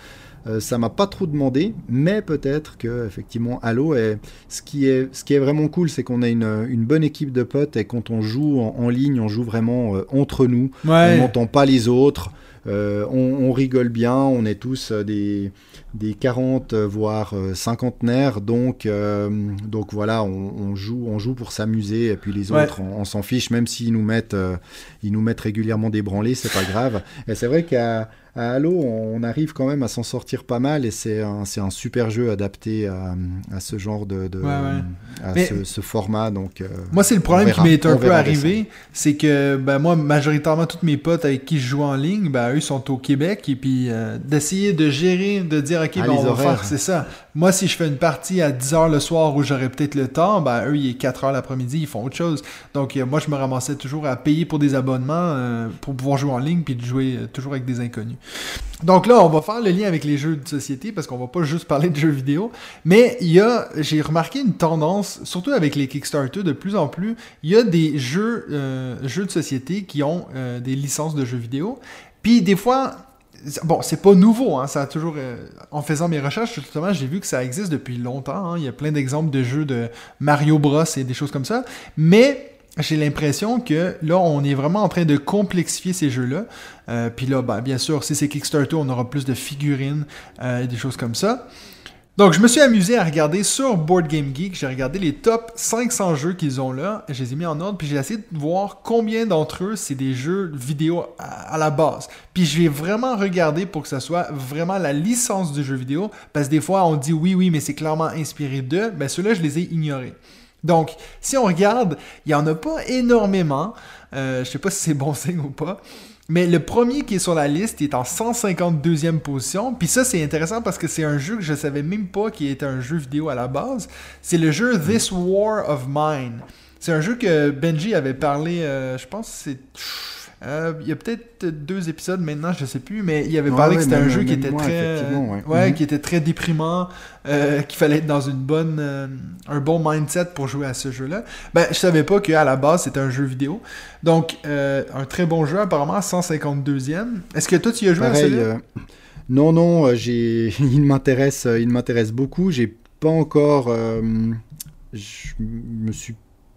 Euh, ça m'a pas trop demandé, mais peut-être que effectivement Halo est ce qui est ce qui est vraiment cool, c'est qu'on a une, une bonne équipe de potes et quand on joue en, en ligne, on joue vraiment euh, entre nous. On n'entend pas les autres. euh, on, on rigole bien, on est tous des, des 40 euh, voire cinquantenaires, donc, donc voilà, on, on joue, on joue pour s'amuser et puis les Ouais. autres, on, on s'en fiche, même s'ils nous mettent, ils nous mettent régulièrement des branlées, c'est pas grave. Et c'est vrai qu'à à Halo, on arrive quand même à s'en sortir pas mal et c'est un, super jeu adapté à, à ce genre de, de- Ouais, ouais. à Mais- ce, ce format. Donc, euh, Moi, c'est le problème qui m'est un peu arrivé, c'est que ben, moi, majoritairement, tous mes potes avec qui je joue en ligne, ben, eux sont au Québec, et puis euh, d'essayer de gérer, de dire, OK, Ah, ben, on va horaires. faire, c'est ça. Moi, si je fais une partie à 10h le soir où j'aurais peut-être le temps, ben, eux, il est 4h l'après-midi, ils font autre chose. Donc, euh, moi, je me ramassais toujours à payer pour des abonnements euh, pour pouvoir jouer en ligne, puis de jouer euh, toujours avec des inconnus. Donc là, on va faire le lien avec les jeux de société parce qu'on va pas juste parler de jeux vidéo, mais il y a, j'ai remarqué une tendance, surtout avec les Kickstarter, de plus en plus, il y a des jeux, jeux de société qui ont des licences de jeux vidéo. Puis des fois, bon, c'est pas nouveau, hein, ça a toujours, euh, en faisant mes recherches justement, j'ai vu que ça existe depuis longtemps. hein, il y a plein d'exemples de jeux de Mario Bros et des choses comme ça, mais j'ai l'impression que là, on est vraiment en train de complexifier ces jeux-là. Euh, Puis là, ben, bien sûr, si c'est Kickstarter, on aura plus de figurines euh, et des choses comme ça. Donc, je me suis amusé à regarder sur Board Game Geek, j'ai regardé les top 500 jeux qu'ils ont là, je les ai mis en ordre, puis j'ai essayé de voir combien d'entre eux c'est des jeux vidéo à, la base. Puis je vais vraiment regarder pour que ça soit vraiment la licence du jeu vidéo, parce que des fois on dit oui, oui, mais c'est clairement inspiré d'eux, ben ceux-là je les ai ignorés. Donc, si on regarde, il n'y en a pas énormément. Euh, je sais pas si c'est bon signe ou pas. Mais le premier qui est sur la liste il est en 152e position. Puis ça, c'est intéressant parce que c'est un jeu que je savais même pas qui était un jeu vidéo à la base. C'est le jeu This War of Mine. C'est un jeu que Benji avait parlé, euh, je pense que c'est... euh, il y a peut-être deux épisodes maintenant, je sais plus, mais il avait Ouais, parlé ouais, que c'était un jeu qui était moi, très, ouais. Mhm. qui était très déprimant, euh, qu'il fallait être dans une bonne, euh, un bon mindset pour jouer à ce jeu-là. Ben, je savais pas qu'à la base c'était un jeu vidéo. Donc, un très bon jeu apparemment, 152e. Est-ce que toi tu y as joué à celui-là? non, non, j'ai, il m'intéresse, il m'intéresse beaucoup. J'ai pas encore, je me suis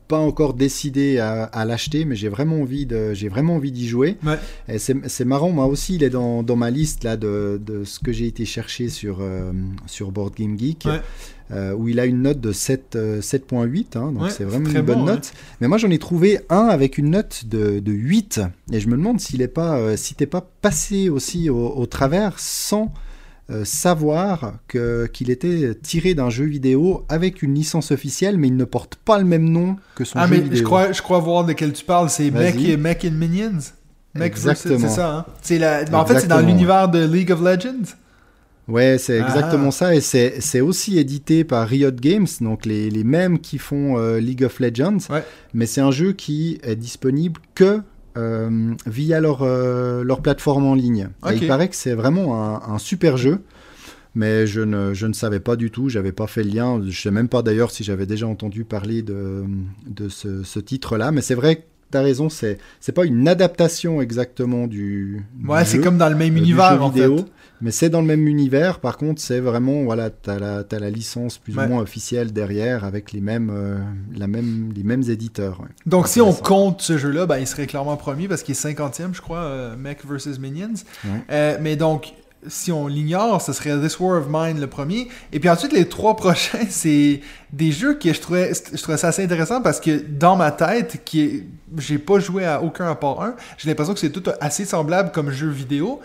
pas encore décidé à, à l'acheter, mais j'ai vraiment envie de, j'ai vraiment envie d'y jouer. Ouais. C'est, marrant, moi aussi, il est dans, dans ma liste là de, de ce que j'ai été chercher sur euh, sur Board Game Geek. Ouais. euh, où il a une note de 7, euh, 7.8, hein, donc Ouais, c'est vraiment une bonne bon, note. Mais moi j'en ai trouvé un avec une note de, de 8, et je me demande s'il est pas, euh, si t'es pas passé aussi au, au travers sans euh, savoir que qu'il était tiré d'un jeu vidéo avec une licence officielle, mais il ne porte pas le même nom que son Ah, jeu mais vidéo. je crois, je crois voir de quel tu parles. C'est Mech, Vas-y. Mech and Minions. Mech Exactement. C'est ça, hein? C'est la... ben, en fait, c'est dans l'univers de League of Legends. Ouais, c'est Ah. exactement ça, et c'est c'est aussi édité par Riot Games, donc les, les mêmes qui font euh, League of Legends, Ouais. mais c'est un jeu qui est disponible que euh, via leur, euh, leur plateforme en ligne. Et il paraît que c'est vraiment un, un super jeu, mais je ne, je ne savais pas du tout, j'avais pas fait le lien, je sais même pas d'ailleurs si j'avais déjà entendu parler de, de ce, ce titre-là, mais c'est vrai que tu as raison, c'est c'est pas une adaptation exactement du, du Ouais, c'est comme dans le même euh, univers, en vidéo, fait. Mais c'est dans le même univers. Par contre, c'est vraiment voilà, t'as la t'as la licence plus Ouais. ou moins officielle derrière avec les mêmes euh, la même les mêmes éditeurs. ouais. Donc, si on compte ce jeu-là, ben, il serait clairement premier parce qu'il est 50e, je crois, euh, Mech versus Minions. Ouais. Euh, mais donc, si on l'ignore, ce serait This War of Mine le premier. Et puis ensuite, les trois prochains, c'est des jeux que je trouvais, je trouvais ça assez intéressant parce que dans ma tête, qui j'ai pas joué à aucun à part un, j'ai l'impression que c'est tout assez semblable comme jeu vidéo.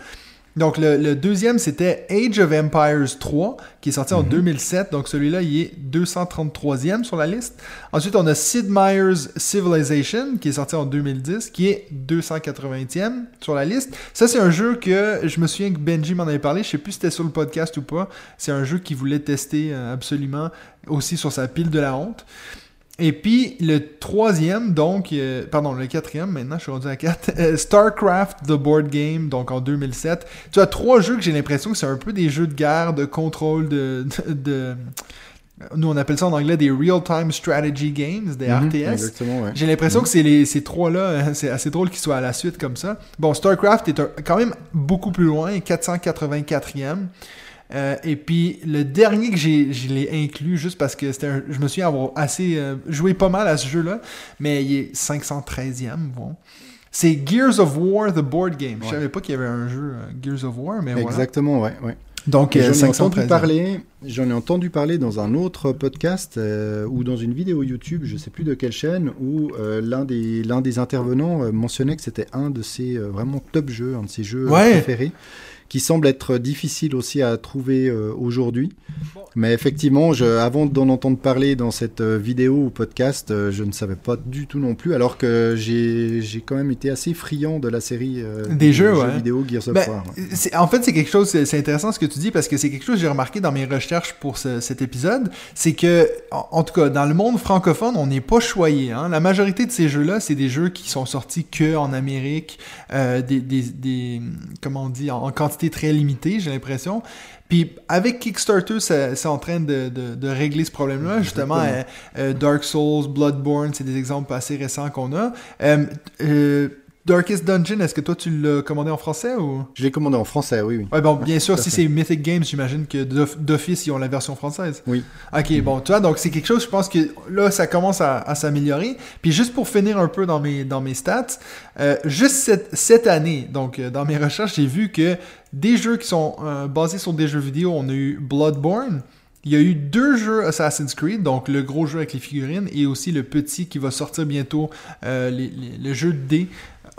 Donc, le, deuxième, c'était Age of Empires 3, qui est sorti en 2007. Mhm. Donc, celui-là, il est 233e sur la liste. Ensuite, on a Sid Meier's Civilization, qui est sorti en 2010, qui est 280e sur la liste. Ça, c'est un jeu que je me souviens que Benji m'en avait parlé. Je sais plus si c'était sur le podcast ou pas. C'est un jeu qu'il voulait tester euh, absolument aussi sur sa pile de la honte. Et puis le troisième, donc, euh, pardon, le quatrième, maintenant je suis rendu à 4, euh, StarCraft The Board Game, donc en 2007. Tu as trois jeux que j'ai l'impression que c'est un peu des jeux de guerre, de contrôle, de, de, nous on appelle ça en anglais des Real-Time Strategy Games, des mhm, RTS. J'ai l'impression mhm. que c'est ces trois-là, c'est assez drôle qu'ils soient à la suite comme ça. Bon, StarCraft est quand même beaucoup plus loin, 484e. Euh, et puis le dernier que j'ai, je l'ai inclus juste parce que c'était je me suis avoir assez euh, joué pas mal à ce jeu-là, mais il est 513e. Bon. C'est Gears of War, the board game. Je savais pas qu'il y avait un jeu euh, Gears of War, mais Exactement, ouais, ouais. Donc, j'en ai entendu parler. J'en ai entendu parler dans un autre podcast ou dans une vidéo YouTube, je sais plus de quelle chaîne, où l'un des l'un des intervenants mentionnait que c'était un de ses vraiment top jeux, un de ses jeux préférés qui semble être difficile aussi à trouver euh, aujourd'hui. Mais effectivement, je, avant d'en entendre parler dans cette euh, vidéo ou podcast, euh, je ne savais pas du tout non plus, alors que j'ai quand même été assez friand de la série des, jeux, vidéo Gears of ben, War. En fait, c'est quelque chose, c'est intéressant ce que tu dis, parce que c'est quelque chose que j'ai remarqué dans mes recherches pour cet épisode, c'est que, en, tout cas, dans le monde francophone, on n'est pas choyé. Hein. La majorité de ces jeux-là, c'est des jeux qui sont sortis que en Amérique, des, des, des, comment on dit, en quantité très limité, j'ai l'impression. Puis avec Kickstarter, c'est en train de, régler ce problème-là. Justement, euh, euh, Dark Souls, Bloodborne, c'est des exemples assez récents qu'on a. Euh, Darkest Dungeon, est-ce que toi tu l'as commandé en français ou? Je l'ai commandé en français, oui. oui. Ouais, bon, bien sûr, si c'est Mythic Games, j'imagine que d'office ils ont la version française. Oui. Ok, bon, tu vois, donc c'est quelque chose, je pense que là ça commence à, s'améliorer. Puis juste pour finir un peu dans mes, dans mes stats, euh, juste cette, cette, année, donc euh, dans mes recherches, j'ai vu que des jeux qui sont euh, basés sur des jeux vidéo, on a eu Bloodborne. Il y a eu deux jeux Assassin's Creed, donc le gros jeu avec les figurines et aussi le petit qui va sortir bientôt, le jeu de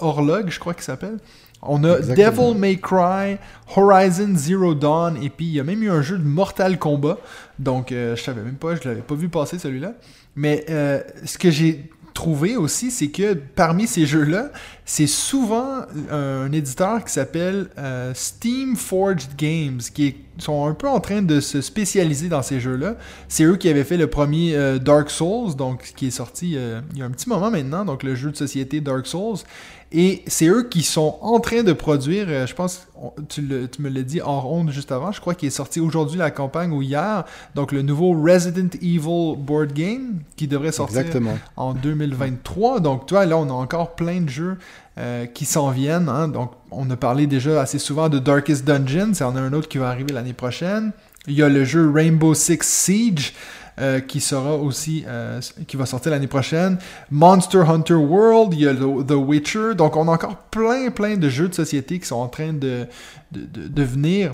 dés Horlog, je crois qu'il s'appelle. On a Devil May Cry, Horizon Zero Dawn, et puis il y a même eu un jeu de Mortal Kombat. Donc, euh, je savais même pas, je l'avais pas vu passer celui-là. Mais euh, ce que j'ai trouvé aussi, c'est que parmi ces jeux-là, c'est souvent un éditeur qui s'appelle euh, Steam Forged Games, qui sont un peu en train de se spécialiser dans ces jeux-là. C'est eux qui avaient fait le premier Dark Souls, donc qui est sorti il y a un petit moment maintenant, donc le jeu de société Dark Souls. Et c'est eux qui sont en train de produire, euh, je pense, tu, me l'as dit en ronde juste avant, je crois qu'il est sorti aujourd'hui la campagne ou hier, donc le nouveau Resident Evil board game qui devrait sortir en 2023. Donc toi, là, on a encore plein de jeux euh, qui s'en viennent. Hein. Donc on a parlé déjà assez souvent de Darkest Dungeon, c'est en a un autre qui va arriver l'année prochaine. Il y a le jeu Rainbow Six Siege euh, qui sera aussi, euh, qui va sortir l'année prochaine. Monster Hunter World, il y a The Witcher. Donc, on a encore plein, plein de jeux de société qui sont en train de, de, de venir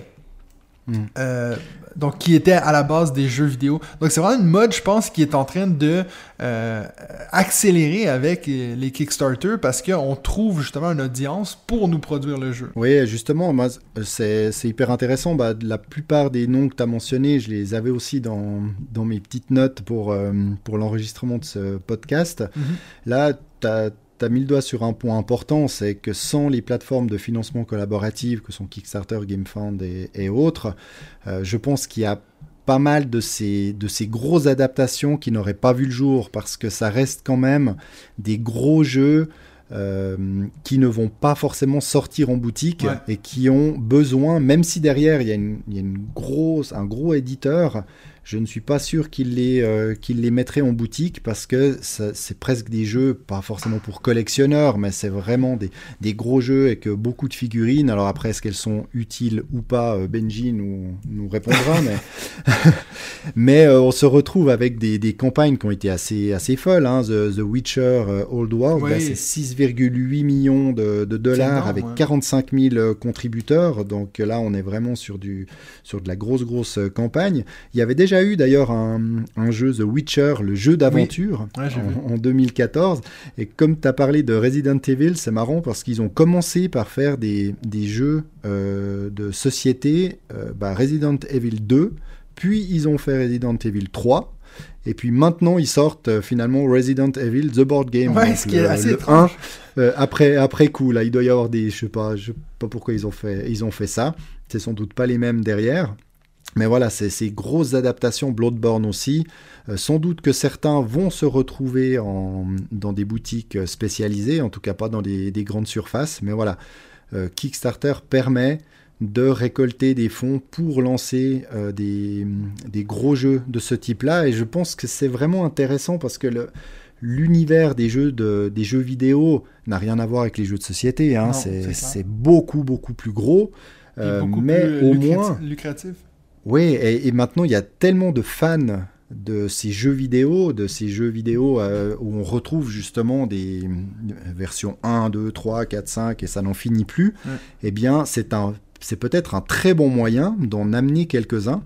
Mm. Euh, donc, qui était à la base des jeux vidéo. Donc, c'est vraiment une mode, je pense, qui est en train de euh, accélérer avec les Kickstarter parce qu'on trouve justement une audience pour nous produire le jeu. Oui, justement, moi, c'est hyper intéressant. Bah, la plupart des noms que tu as mentionnés, je les avais aussi dans, dans mes petites notes pour, euh, pour l'enregistrement de ce podcast. Mm-hmm. Là, tu as tu as mis le doigt sur un point important, c'est que sans les plateformes de financement collaboratif que sont Kickstarter, GameFund et, et autres, euh, je pense qu'il y a pas mal de ces, de ces grosses adaptations qui n'auraient pas vu le jour parce que ça reste quand même des gros jeux euh, qui ne vont pas forcément sortir en boutique et qui ont besoin, même si derrière il y a, une, il y a une grosse, un gros éditeur, je ne suis pas sûr qu'il les, euh, les mettrait en boutique parce que c'est presque des jeux, pas forcément pour collectionneurs, mais c'est vraiment des, des, gros jeux avec beaucoup de figurines. Alors après, est-ce qu'elles sont utiles ou pas euh, Benji nous, nous répondra, mais, mais euh, on se retrouve avec des, des, campagnes qui ont été assez, assez folles. Hein. The, The, Witcher Old World, c'est 6, 7,8 millions de, dollars avec 45 000 contributeurs. Donc là, on est vraiment sur, du, sur de la grosse, grosse campagne. Il y avait déjà eu d'ailleurs un, jeu The Witcher, le jeu d'aventure, en, 2014. Et comme tu as parlé de Resident Evil, c'est marrant parce qu'ils ont commencé par faire des, des jeux euh, de société, euh, bah, Resident Evil 2, puis ils ont fait Resident Evil 3. Et puis maintenant, ils sortent euh, finalement Resident Evil The Board Game. Ouais, ce qui est assez étrange. après, après coup, là, il doit y avoir des. Je sais pas, je sais pas pourquoi ils ont fait, ils ont fait ça. C'est sans doute pas les mêmes derrière. Mais voilà, c'est ces grosses adaptations, Bloodborne aussi. sans doute que certains vont se retrouver en, dans des boutiques spécialisées, en tout cas pas dans des, des grandes surfaces. Mais voilà, euh, Kickstarter permet de récolter des fonds pour lancer euh, des, gros jeux de ce type-là. Et je pense que c'est vraiment intéressant parce que l'univers des jeux, des jeux vidéo n'a rien à voir avec les jeux de société. Hein. C'est beaucoup, beaucoup plus gros. Euh, mais au moins. Lucratif. Oui, et, maintenant il y a tellement de fans de ces jeux vidéo, de ces jeux vidéo euh, où on retrouve justement des versions 1, 2, 3, 4, 5 et ça n'en finit plus, eh bien c'est un c'est peut-être un très bon moyen d'en amener quelques-uns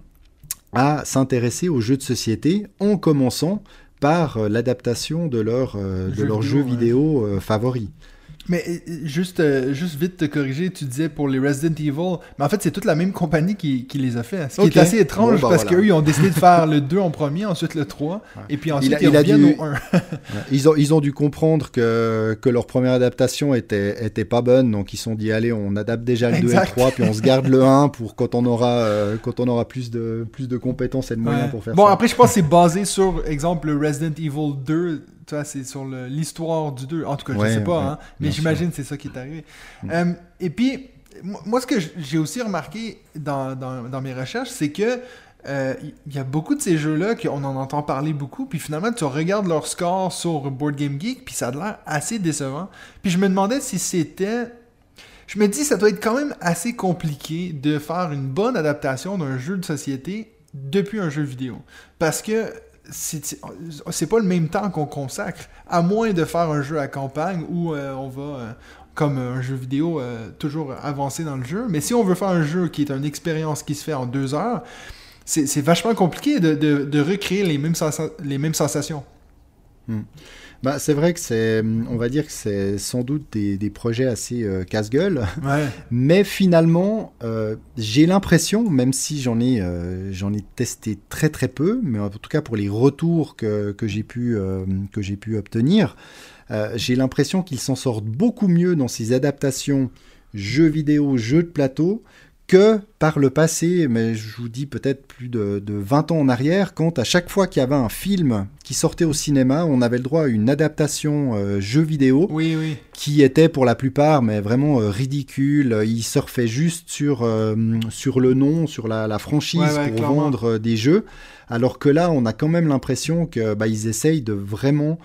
à s'intéresser aux jeux de société en commençant par euh, l'adaptation de leur, euh, de leurs jeux vidéo favoris. Euh, euh, juste vite te corriger, tu disais pour les Resident Evil, mais en fait c'est toute la même compagnie qui, qui les a fait. Ce qui est assez étrange bah, parce qu'eux ils ont décidé de faire le 2 en premier, ensuite le 3, et puis ensuite il ils reviennent au 1. ils, ont, ils ont dû comprendre que, que leur première adaptation était, était pas bonne, donc ils se sont dit allez on adapte déjà le 2 et le 3, puis on se garde le 1 pour quand on aura, euh, quand on aura plus, de, plus de compétences et de moyens pour faire bon, ça. Bon après je pense que c'est basé sur, exemple, le Resident Evil 2 c'est sur l'histoire du 2. En tout cas, je sais pas, hein, mais j'imagine que c'est ça qui est arrivé. Mm. Euh, et puis, moi, ce que j'ai aussi remarqué dans, dans, mes recherches, c'est que euh, il y a beaucoup de ces jeux-là qu'on en entend parler beaucoup, puis finalement, tu regardes leur score sur Board Game Geek, puis ça a l'air assez décevant. Puis je me demandais si c'était je me dis, ça doit être quand même assez compliqué de faire une bonne adaptation d'un jeu de société depuis un jeu vidéo. Parce que c'est pas le même temps qu'on consacre, à moins de faire un jeu à campagne où euh, on va, euh, comme un jeu vidéo, euh, toujours avancer dans le jeu. Mais si on veut faire un jeu qui est une expérience qui se fait en deux heures, c'est vachement compliqué de, recréer les mêmes, les mêmes sensations. Hmm. Bah, c'est vrai que c'est, on va dire que c'est sans doute des, des projets assez euh, casse-gueule. Mais finalement, euh, j'ai l'impression, même si j'en ai, euh, j'en ai testé très très peu, mais en tout cas pour les retours que, que j'ai pu, que j'ai pu obtenir, j'ai l'impression qu'ils s'en sortent beaucoup mieux dans ces adaptations jeux vidéo, jeux de plateau, que par le passé, mais je vous dis peut-être plus de, 20 ans en arrière, quand à chaque fois qu'il y avait un film qui sortait au cinéma, on avait le droit à une adaptation euh, jeu vidéo, oui, oui. qui était pour la plupart mais vraiment euh, ridicule. Il surfait juste sur, euh, sur le nom, sur la, franchise pour vendre des jeux, alors que là, on a quand même l'impression que bah, ils essayent de vraiment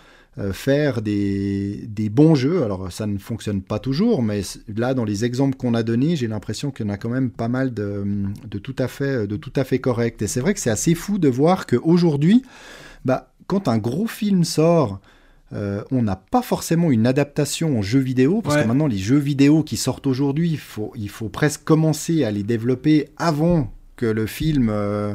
faire des, des, bons jeux. Alors ça ne fonctionne pas toujours, mais là dans les exemples qu'on a donnés, j'ai l'impression qu'il y en a quand même pas mal de, de, tout à fait de tout à fait correct. Et c'est vrai que c'est assez fou de voir qu'aujourd'hui, bah, quand un gros film sort, euh, on n'a pas forcément une adaptation en jeu vidéo, parce que maintenant les jeux vidéo qui sortent aujourd'hui, il faut, il faut presque commencer à les développer avant que le film... Euh, euh,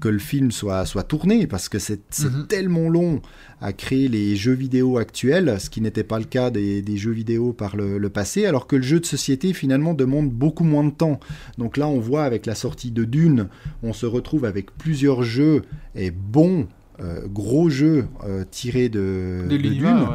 que le film soit, soit tourné, parce que c'est mhm. tellement long à créer les jeux vidéo actuels, ce qui n'était pas le cas des, jeux vidéo par le, passé, alors que le jeu de société finalement demande beaucoup moins de temps. Donc là, on voit avec la sortie de Dune, on se retrouve avec plusieurs jeux et bons, euh, gros jeux euh, tirés de, de, Dune.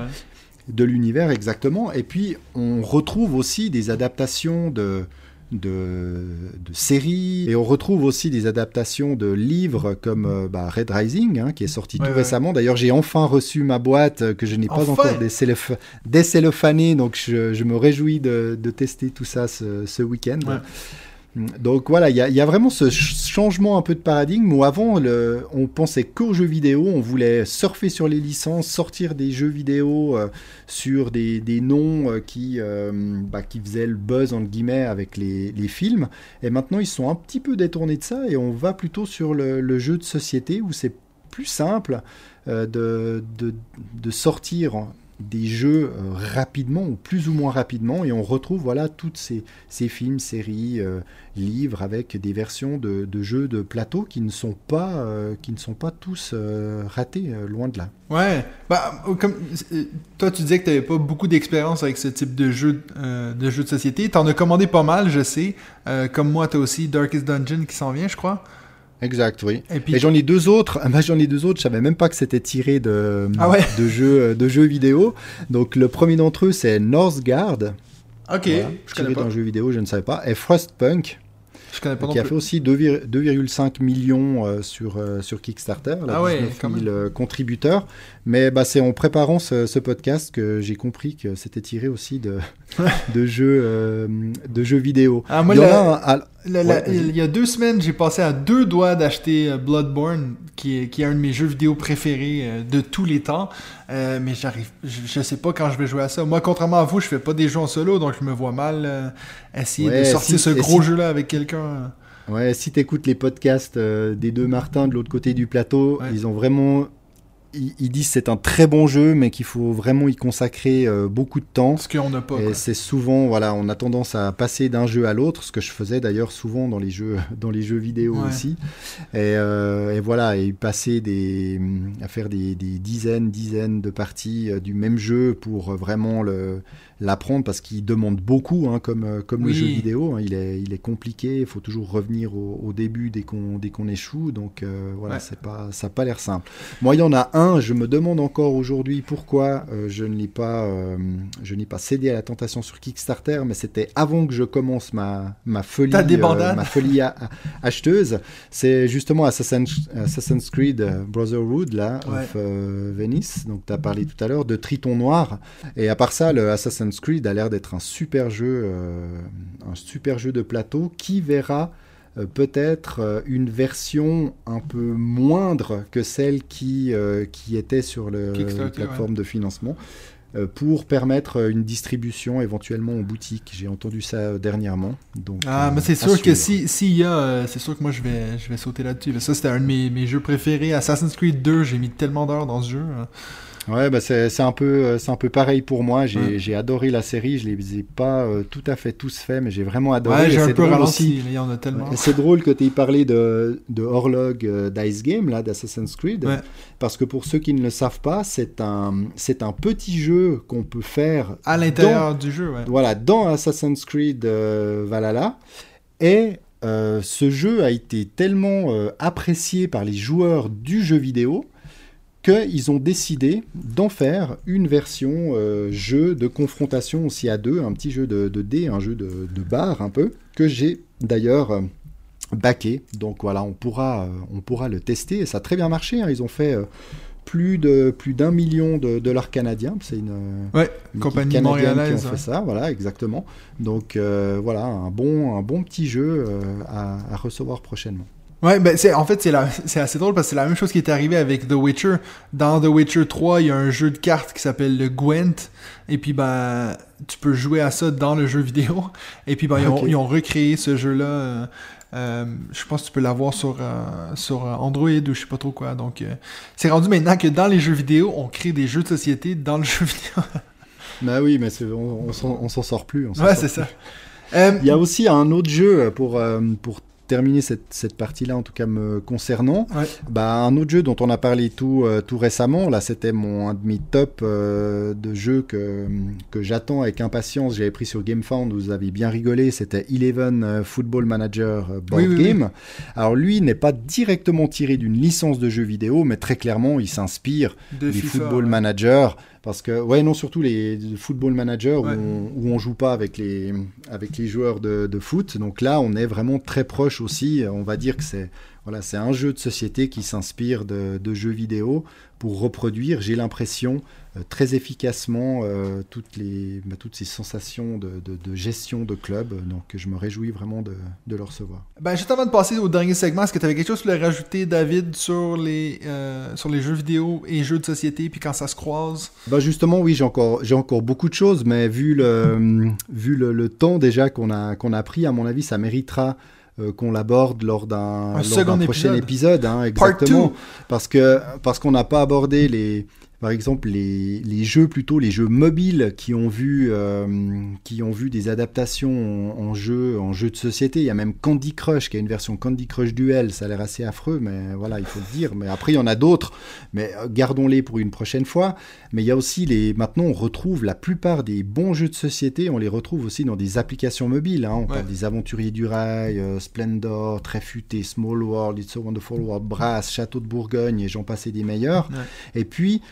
De l'univers, exactement. Et puis, on retrouve aussi des adaptations de, de, séries. Et on retrouve aussi des adaptations de livres comme euh, bah, Red Rising, hein, qui est sorti tout récemment. D'ailleurs, j'ai enfin reçu ma boîte euh, que je n'ai pas encore décellophanée, donc je, me réjouis de, tester tout ça ce, week-end. Donc voilà, il y, a vraiment ce changement un peu de paradigme où avant on pensait qu'aux jeux vidéo, on voulait surfer sur les licences, sortir des jeux vidéo euh, sur des, noms euh, qui, euh, bah, qui faisaient le buzz entre guillemets avec les, films. Et maintenant ils sont un petit peu détournés de ça et on va plutôt sur le, jeu de société où c'est plus simple de, sortir des jeux euh, rapidement ou plus ou moins rapidement et on retrouve voilà toutes ces, ces films, séries, euh, livres avec des versions de, de, jeux de plateau qui ne sont pas euh, qui ne sont pas tous ratés loin de là. Ouais, bah comme toi tu disais que tu n'avais pas beaucoup d'expérience avec ce type de jeu de jeu de société, tu en as commandé pas mal, je sais. comme moi, tu as aussi Darkest Dungeon qui s'en vient, je crois. Exact, oui. Et, j'en ai deux autres. Bah, j'en ai deux autres. Je savais même pas que c'était tiré de, ah de, jeux, de jeux vidéo. Donc le premier d'entre eux, c'est Northgard. Ok. je tiré d'un jeu vidéo, je ne savais pas. Et Frostpunk. Je connais pas qui a fait aussi 2,5 millions euh, sur, euh, sur Kickstarter, là, ah 19 000 contributeurs. Mais bah, c'est en préparant ce, podcast que j'ai compris que c'était tiré aussi de, de, jeux, euh, de jeux vidéo. Ah, moi, il, y a deux semaines, j'ai passé à deux doigts d'acheter euh, Bloodborne, qui est, qui est un de mes jeux vidéo préférés euh, de tous les temps. mais j'arrive, je, sais pas quand je vais jouer à ça. Moi, contrairement à vous, je fais pas des jeux en solo, donc je me vois mal essayer de sortir ce gros jeu-là avec quelqu'un. Ouais, si tu écoutes les podcasts des deux Martins de l'autre côté du plateau, ils ont vraiment ils disent c'est un très bon jeu, mais qu'il faut vraiment y consacrer euh, beaucoup de temps. Ce qu'on n'a pas. Et c'est souvent, voilà, on a tendance à passer d'un jeu à l'autre, ce que je faisais d'ailleurs souvent dans les jeux, dans les jeux vidéo aussi. Euh, et, voilà, et passer des, à faire des, dizaines, dizaines de parties euh, du même jeu pour vraiment le l'apprendre parce qu'il demande beaucoup, hein, comme, comme le jeu vidéo. Hein. il, est, il est compliqué, il faut toujours revenir au, début dès qu'on qu'on échoue. Donc euh, voilà, c'est pas, ça n'a pas l'air simple. Moi, il y en a un, je me demande encore aujourd'hui pourquoi euh, je ne l'ai pas, je n'ai pas cédé à la tentation sur Kickstarter, mais c'était avant que je commence ma, ma folie, ma folie acheteuse. C'est justement Assassin's, Assassin's Creed Brotherhood, là, of Venice. Donc tu as parlé tout à l'heure de Triton Noir. Et à part ça, le Assassin's Creed a l'air d'être un super jeu, euh, un super jeu de plateau qui verra euh, peut-être euh, une version un peu moindre que celle qui, qui était sur le, la plateforme de financement pour permettre une distribution éventuellement en boutique. J'ai entendu ça dernièrement. Donc, ah, mais c'est sûr que si, si y a, c'est sûr que moi je vais, je vais sauter là-dessus. Ça, c'était un de mes, mes, jeux préférés. Assassin's Creed 2, j'ai mis tellement d'heures dans ce jeu. Ouais, bah c'est un peu euh, un peu pareil pour moi. J'ai adoré la série. Je les ai pas euh, tout à fait tous faits, mais j'ai vraiment adoré. Ouais, j'ai un peu ralenti. Il y en a tellement. C'est drôle que tu aies parlé de de Horlog euh, Dice Game là d'Assassin's Creed, parce que pour ceux qui ne le savent pas, c'est un un petit jeu qu'on peut faire à l'intérieur du jeu. Ouais. Voilà, dans Assassin's Creed Valhalla et ce jeu a été tellement apprécié par les joueurs du jeu vidéo qu'ils ont décidé d'en faire une version euh, jeu de confrontation aussi à deux, un petit jeu de, de dés, un jeu de, de bar un peu, que j'ai d'ailleurs euh, baqué. Donc voilà, on pourra, euh, on pourra le tester et ça a très bien marché. Hein. Ils ont fait plus de plus d'un million de dollars canadiens. C'est une, compagnie montréalaise qui ont fait ça, voilà, exactement. Donc voilà, un bon, un bon petit jeu à recevoir prochainement. Ouais, ben c'est en fait c'est c'est assez drôle parce que c'est la même chose qui est arrivé avec The Witcher. Dans The Witcher 3, il y a un jeu de cartes qui s'appelle le Gwent et puis ben tu peux jouer à ça dans le jeu vidéo et puis ben ils, ont, recréé ce jeu-là euh, euh, je pense que tu peux l'avoir sur euh, sur Android ou je sais pas trop quoi. Donc c'est rendu maintenant que dans les jeux vidéo, on crée des jeux de société dans le jeu vidéo. bah oui, mais on, on s'en sort plus. ouais, c'est ça. Il y a aussi un autre jeu pour, pour terminer cette, cette partie-là, en tout cas me concernant, bah, un autre jeu dont on a parlé tout, euh, tout récemment, là c'était mon un de mes top euh, de jeux que, que j'attends avec impatience, j'avais pris sur GameFound, vous avez bien rigolé, c'était Eleven euh, Football Manager Board Game. Alors lui n'est pas directement tiré d'une licence de jeu vidéo, mais très clairement il s'inspire du Football Manager parce que, ouais, non, surtout les football managers où, on, joue pas avec les, avec les joueurs de, de, foot. Donc là, on est vraiment très proche aussi. On va dire que c'est voilà, c'est un jeu de société qui s'inspire de, de, jeux vidéo pour reproduire, j'ai l'impression, euh, très efficacement euh, toutes, les, bah, toutes ces sensations de, de, gestion de club. Donc je me réjouis vraiment de, le recevoir. Ben, juste avant de passer au dernier segment, est-ce que tu avais quelque chose à rajouter, David, sur les, euh, sur les jeux vidéo et jeux de société, puis quand ça se croise? Ben Justement, oui, j'ai encore, j'ai encore beaucoup de choses, mais vu le, vu le, le temps déjà qu'on a, qu'on a pris, à mon avis, ça méritera qu'on l'aborde lors d'un prochain épisode, hein, exactement, parce que parce qu'on n'a pas abordé les par exemple les, les, jeux plutôt les jeux mobiles qui ont vu qui ont vu des adaptations en, jeux en jeu de société. Il y a même Candy Crush qui a une version Candy Crush Duel. Ça a l'air assez affreux, mais voilà, il faut le dire. Mais après, il y en a d'autres. Mais gardons-les pour une prochaine fois. Mais il y a aussi les. Maintenant, on retrouve la plupart des bons jeux de société. On les retrouve aussi dans des applications mobiles. Hein. On parle des Aventuriers du Rail, Splendor, Très Futé, Small World, It's a Wonderful World, Brass, Château de Bourgogne et j'en passais des meilleurs. Et puis,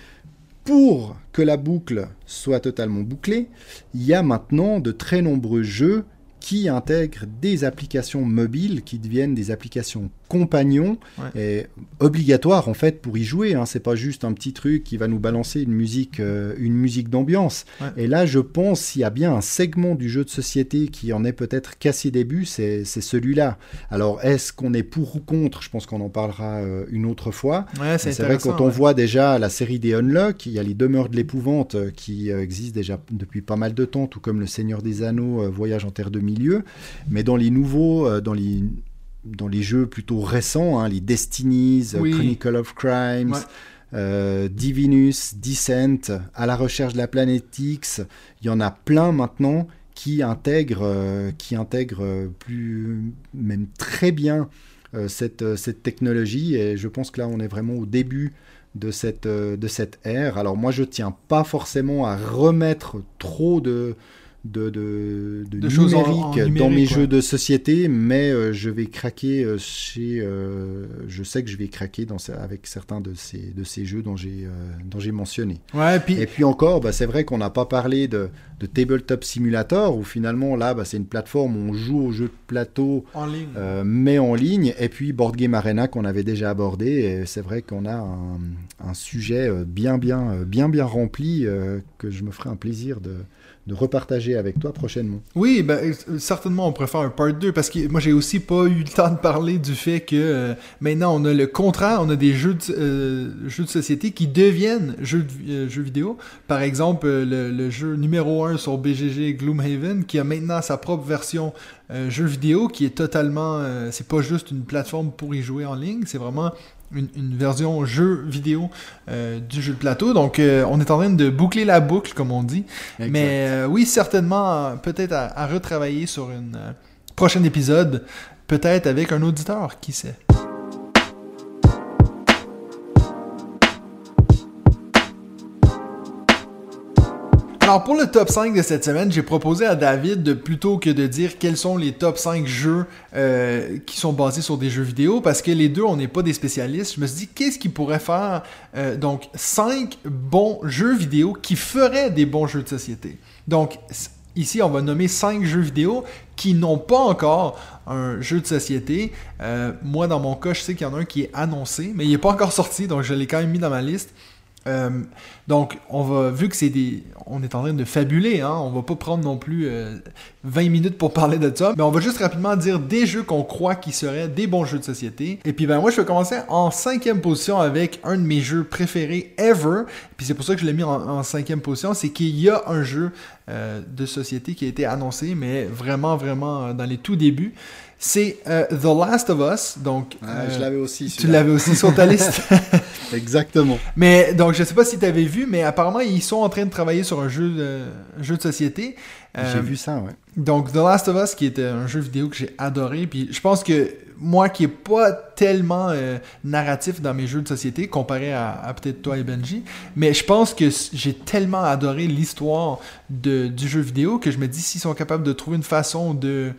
pour que la boucle soit totalement bouclée, il y a maintenant de très nombreux jeux qui intègrent des applications mobiles qui deviennent des applications compagnons et obligatoires en fait pour y jouer. Hein. C'est pas juste un petit truc qui va nous balancer une musique, euh, une musique d'ambiance. Et là, je pense s'il y a bien un segment du jeu de société qui en est peut-être cassé début, c'est celui-là. Alors, est-ce qu'on est pour ou contre? Je pense qu'on en parlera euh, une autre fois. c'est vrai quand on voit déjà la série des Unlock, il y a les demeures de l'épouvante euh, qui existent déjà depuis pas mal de temps, tout comme le Seigneur des Anneaux, Voyage en terre de milieu. Mais dans les nouveaux, dans les dans les jeux plutôt récents, hein, les Destinies, Chronicle of Crimes, euh, Divinus, Descent, à la recherche de la planète X, il y en a plein maintenant qui intègrent, euh, qui intègrent euh, plus, même très bien cette, cette technologie. Et je pense que là, on est vraiment au début de cette, de cette ère. Alors moi, je tiens pas forcément à remettre trop de de, de, de, numérique, dans mes jeux de société, mais euh, je vais craquer euh, chez. Euh, je sais que je vais craquer dans, avec certains de ces, de ces jeux dont j'ai j'ai mentionné. Ouais, et, puis... et puis encore, bah, c'est vrai qu'on n'a pas parlé de, de Tabletop Simulator, où finalement là, bah, c'est une plateforme où on joue aux jeux de plateau, en ligne. mais en ligne, et puis Board Game Arena qu'on avait déjà abordé. C'est vrai qu'on a un, un, sujet bien, bien, bien, bien rempli que je me ferai un plaisir de de repartager avec toi prochainement. Oui, ben, euh, certainement, on faire un part 2 parce que moi, j'ai aussi pas eu le temps de parler du fait que euh, maintenant, on a le contraire, on a des jeux de, euh, jeux de société qui deviennent jeux, jeux vidéo. Par exemple, le, jeu numéro 1 sur BGG Gloomhaven qui a maintenant sa propre version jeu vidéo qui est totalement. c'est pas juste une plateforme pour y jouer en ligne, c'est vraiment une, version jeu vidéo euh, du jeu de plateau. Donc, euh, on est en train de boucler la boucle, comme on dit. Mais euh, oui, certainement, peut-être à, retravailler sur un prochain épisode, peut-être avec un auditeur, qui sait. Alors pour le top 5 de cette semaine, j'ai proposé à David de plutôt que de dire quels sont les top 5 jeux euh, qui sont basés sur des jeux vidéo, parce que les deux, on n'est pas des spécialistes, je me suis dit qu'est-ce qui pourrait faire euh, donc 5 bons jeux vidéo qui feraient des bons jeux de société? Donc ici, on va nommer 5 jeux vidéo qui n'ont pas encore un jeu de société. Euh, moi, dans mon cas, je sais qu'il y en a un qui est annoncé, mais il n'est pas encore sorti, donc je l'ai quand même mis dans ma liste. Euh, donc, on va, vu que c'est des, on est en train de fabuler, hein, on va pas prendre non plus 20 euh, minutes pour parler de ça, mais on va juste rapidement dire des jeux qu'on croit qui seraient des bons jeux de société. Et puis ben moi, je vais commencer en cinquième position avec un de mes jeux préférés ever. Puis c'est pour ça que je l'ai mis en, cinquième position, c'est qu'il y a un jeu euh, de société qui a été annoncé, mais vraiment, vraiment dans les tout débuts c'est euh, The Last of Us. Donc, je l'avais aussi. Tu l'avais aussi sur ta liste. Exactement. Mais donc, je sais pas si tu avais vu, mais apparemment, ils sont en train de travailler sur un jeu de, jeu de société. j'ai euh, vu ça, ouais. Donc, The Last of Us, qui était un jeu vidéo que j'ai adoré. Puis, je pense que moi, qui est pas tellement euh, narratif dans mes jeux de société, comparé à, à peut-être toi et Benji, mais je pense que j'ai tellement adoré l'histoire du jeu vidéo que je me dis s'ils sont capables de trouver une façon de